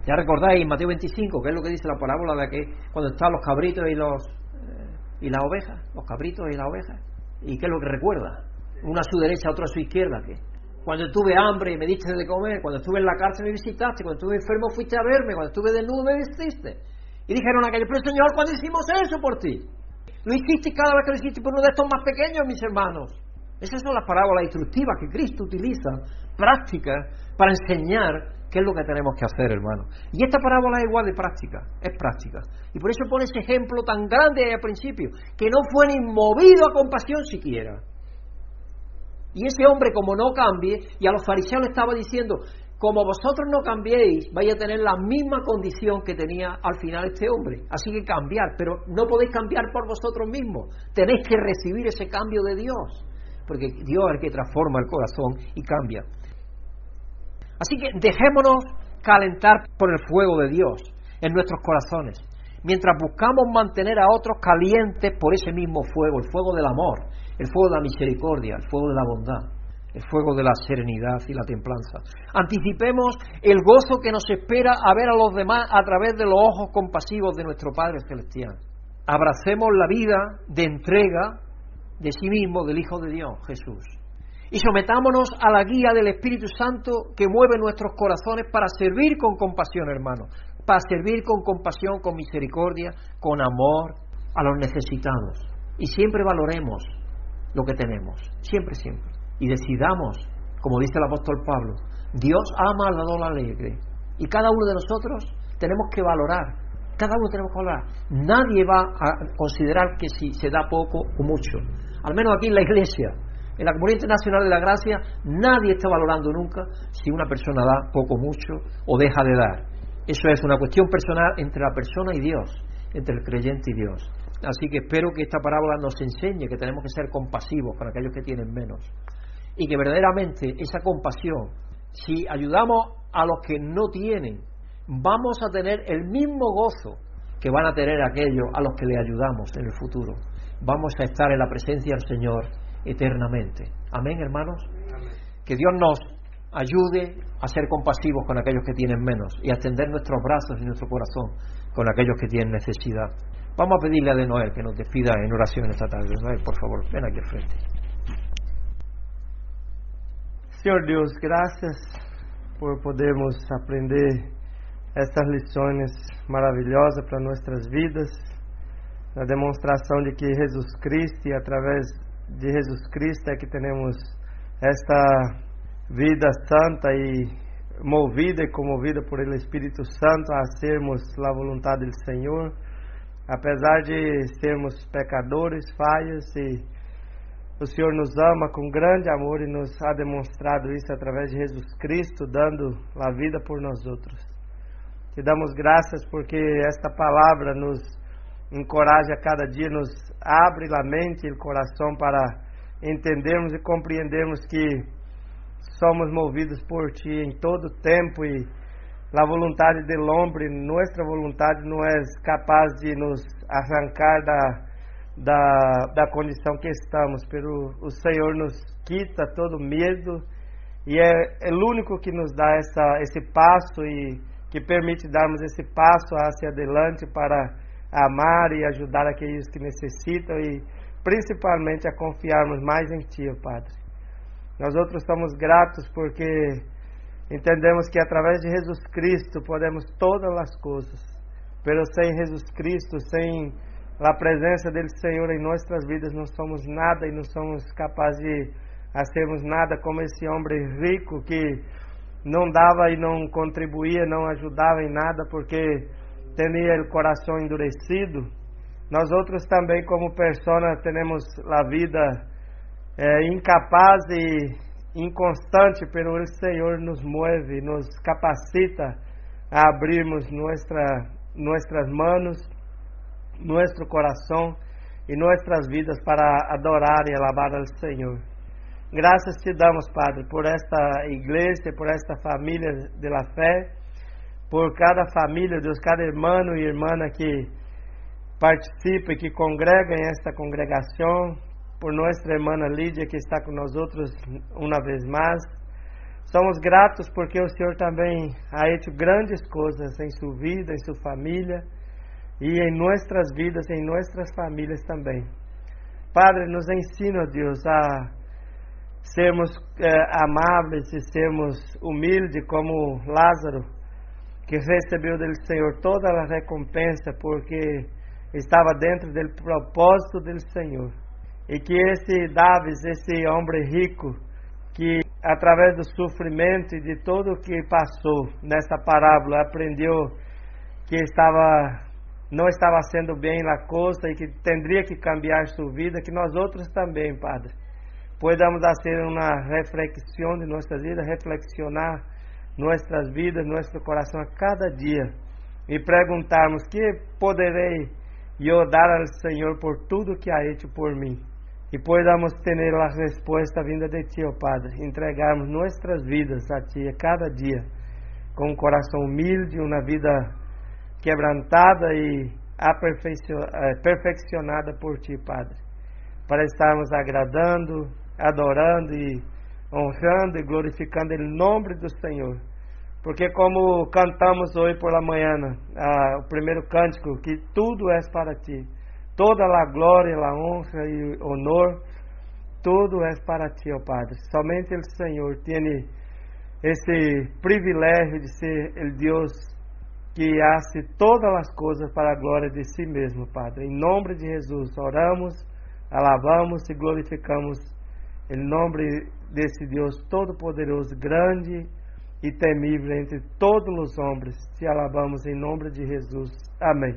Ya recordáis en Mateo 25, que es lo que dice la parábola de que cuando están los cabritos y los eh, y las ovejas, los cabritos y las ovejas, y qué es lo que recuerda, una a su derecha, otra a su izquierda, que cuando tuve hambre y me diste de comer, cuando estuve en la cárcel me visitaste, cuando estuve enfermo fuiste a verme, cuando estuve desnudo me vestiste. Y dijeron aquellos, pero Señor, ¿cuándo hicimos eso por ti? Lo hiciste cada vez que lo hiciste por uno de estos más pequeños, mis hermanos. Esas son las parábolas instructivas que Cristo utiliza, prácticas, para enseñar qué es lo que tenemos que hacer, hermano. Y esta parábola es igual de práctica, es práctica. Y por eso pone ese ejemplo tan grande ahí al principio, que no fue ni movido a compasión siquiera. Y ese hombre, como no cambie, y a los fariseos le estaba diciendo, como vosotros no cambiéis, vais a tener la misma condición que tenía al final este hombre. Así que cambiar, pero no podéis cambiar por vosotros mismos. Tenéis que recibir ese cambio de Dios, porque Dios es el que transforma el corazón y cambia. Así que dejémonos calentar por el fuego de Dios en nuestros corazones, mientras buscamos mantener a otros calientes por ese mismo fuego, el fuego del amor, el fuego de la misericordia, el fuego de la bondad, el fuego de la serenidad y la templanza. Anticipemos el gozo que nos espera a ver a los demás a través de los ojos compasivos de nuestro Padre Celestial. Abracemos la vida de entrega de sí mismo del Hijo de Dios, Jesús. Y sometámonos a la guía del Espíritu Santo que mueve nuestros corazones para servir con compasión, hermanos, para servir con compasión, con misericordia, con amor a los necesitados. Y siempre valoremos lo que tenemos, siempre, siempre. Y decidamos, como dice el apóstol Pablo, Dios ama al dador alegre. Y cada uno de nosotros tenemos que valorar, cada uno tenemos que valorar. Nadie va a considerar que si se da poco o mucho. Al menos aquí en la iglesia, en la Comunidad Internacional de la Gracia, nadie está valorando nunca si una persona da poco o mucho o deja de dar. Eso es una cuestión personal entre la persona y Dios, entre el creyente y Dios. Así que espero que esta parábola nos enseñe que tenemos que ser compasivos con aquellos que tienen menos. Y que verdaderamente esa compasión, si ayudamos a los que no tienen, vamos a tener el mismo gozo que van a tener aquellos a los que le ayudamos en el futuro. Vamos a estar en la presencia del Señor eternamente. Amén, hermanos. Que Dios nos ayude a ser compasivos con aquellos que tienen menos y a extender nuestros brazos y nuestro corazón con aquellos que tienen necesidad. Vamos a pedirle a de Noel que nos despida en oración esta tarde. Noel, por favor, ven aquí al frente. Senhor Deus, graças por podermos aprender estas lições maravilhosas para nossas vidas, a demonstração de que Jesus Cristo e através de Jesus Cristo é que temos esta vida santa e movida e comovida por ele Espírito Santo a sermos a vontade do Senhor apesar de sermos pecadores, falhos, e o Senhor nos ama com grande amor e nos ha demonstrado isso através de Jesus Cristo, dando a vida por nós outros. Te damos graças porque esta palavra nos encoraja a cada dia, nos abre a mente e o coração para entendermos e compreendermos que somos movidos por Ti em todo tempo e a vontade del hombre, nossa vontade não é capaz de nos arrancar da, da, da condição que estamos, pero o Senhor nos quita todo medo e é, é o único que nos dá essa, esse passo e que permite darmos esse passo hacia adelante para amar e ajudar aqueles que necessitam e principalmente a confiarmos mais em Ti, Padre. Nós outros estamos gratos porque entendemos que através de Jesus Cristo podemos todas as coisas, pero sem Jesus Cristo, sem a presença dele Senhor em nossas vidas, não somos nada e não somos capazes de sermos nada como esse homem rico que não dava e não contribuía, não ajudava em nada porque tinha o coração endurecido. Nós outros também, como persona, temos a vida é, incapaz e inconstante, pero o Senhor nos move, nos capacita a abrirmos nuestra, nossas manos, nosso coração e nossas vidas para adorar e alabar ao Senhor. Graças te damos, Padre, por esta igreja, por esta família de la fé, por cada família, Deus, cada irmão e irmã que participa e que congrega em esta congregação, por nossa irmã Lídia que está com nós outros uma vez mais. Somos gratos porque o Senhor também ha feito grandes coisas em sua vida, em sua família e em nossas vidas, em nossas famílias também. Padre, nos ensina, Deus, a sermos eh, amáveis e sermos humildes como Lázaro, que recebeu do Senhor toda a recompensa porque estava dentro do propósito do Senhor. E que esse Davis, esse homem rico, que através do sofrimento e de tudo o que passou nessa parábola, aprendeu que estava não estava sendo bem na costa e que teria que cambiar sua vida, que nós outros também, Padre, podamos fazer uma reflexão de nossas vidas, reflexionar nossas vidas, nosso coração a cada dia e perguntarmos que poderei eu dar ao Senhor por tudo que ha hecho por mim. E podamos ter a resposta vinda de Ti, ó Padre, entregarmos nossas vidas a Ti a cada dia, com um coração humilde, uma vida quebrantada e eh, perfeccionada por Ti, Padre, para estarmos agradando, adorando e honrando e glorificando o nome do Senhor. Porque como cantamos hoje por la manhã, ah, o primeiro cântico, que tudo é para ti. Toda a glória, a honra e honor, tudo é para ti, ó Padre. Somente o Senhor tem esse privilégio de ser o Deus que hace todas as coisas para a glória de si mesmo, Padre. Em nome de Jesus, oramos, alabamos e glorificamos em nome desse Deus todo-poderoso, grande e temível entre todos os homens. Te alabamos em nome de Jesus. Amém.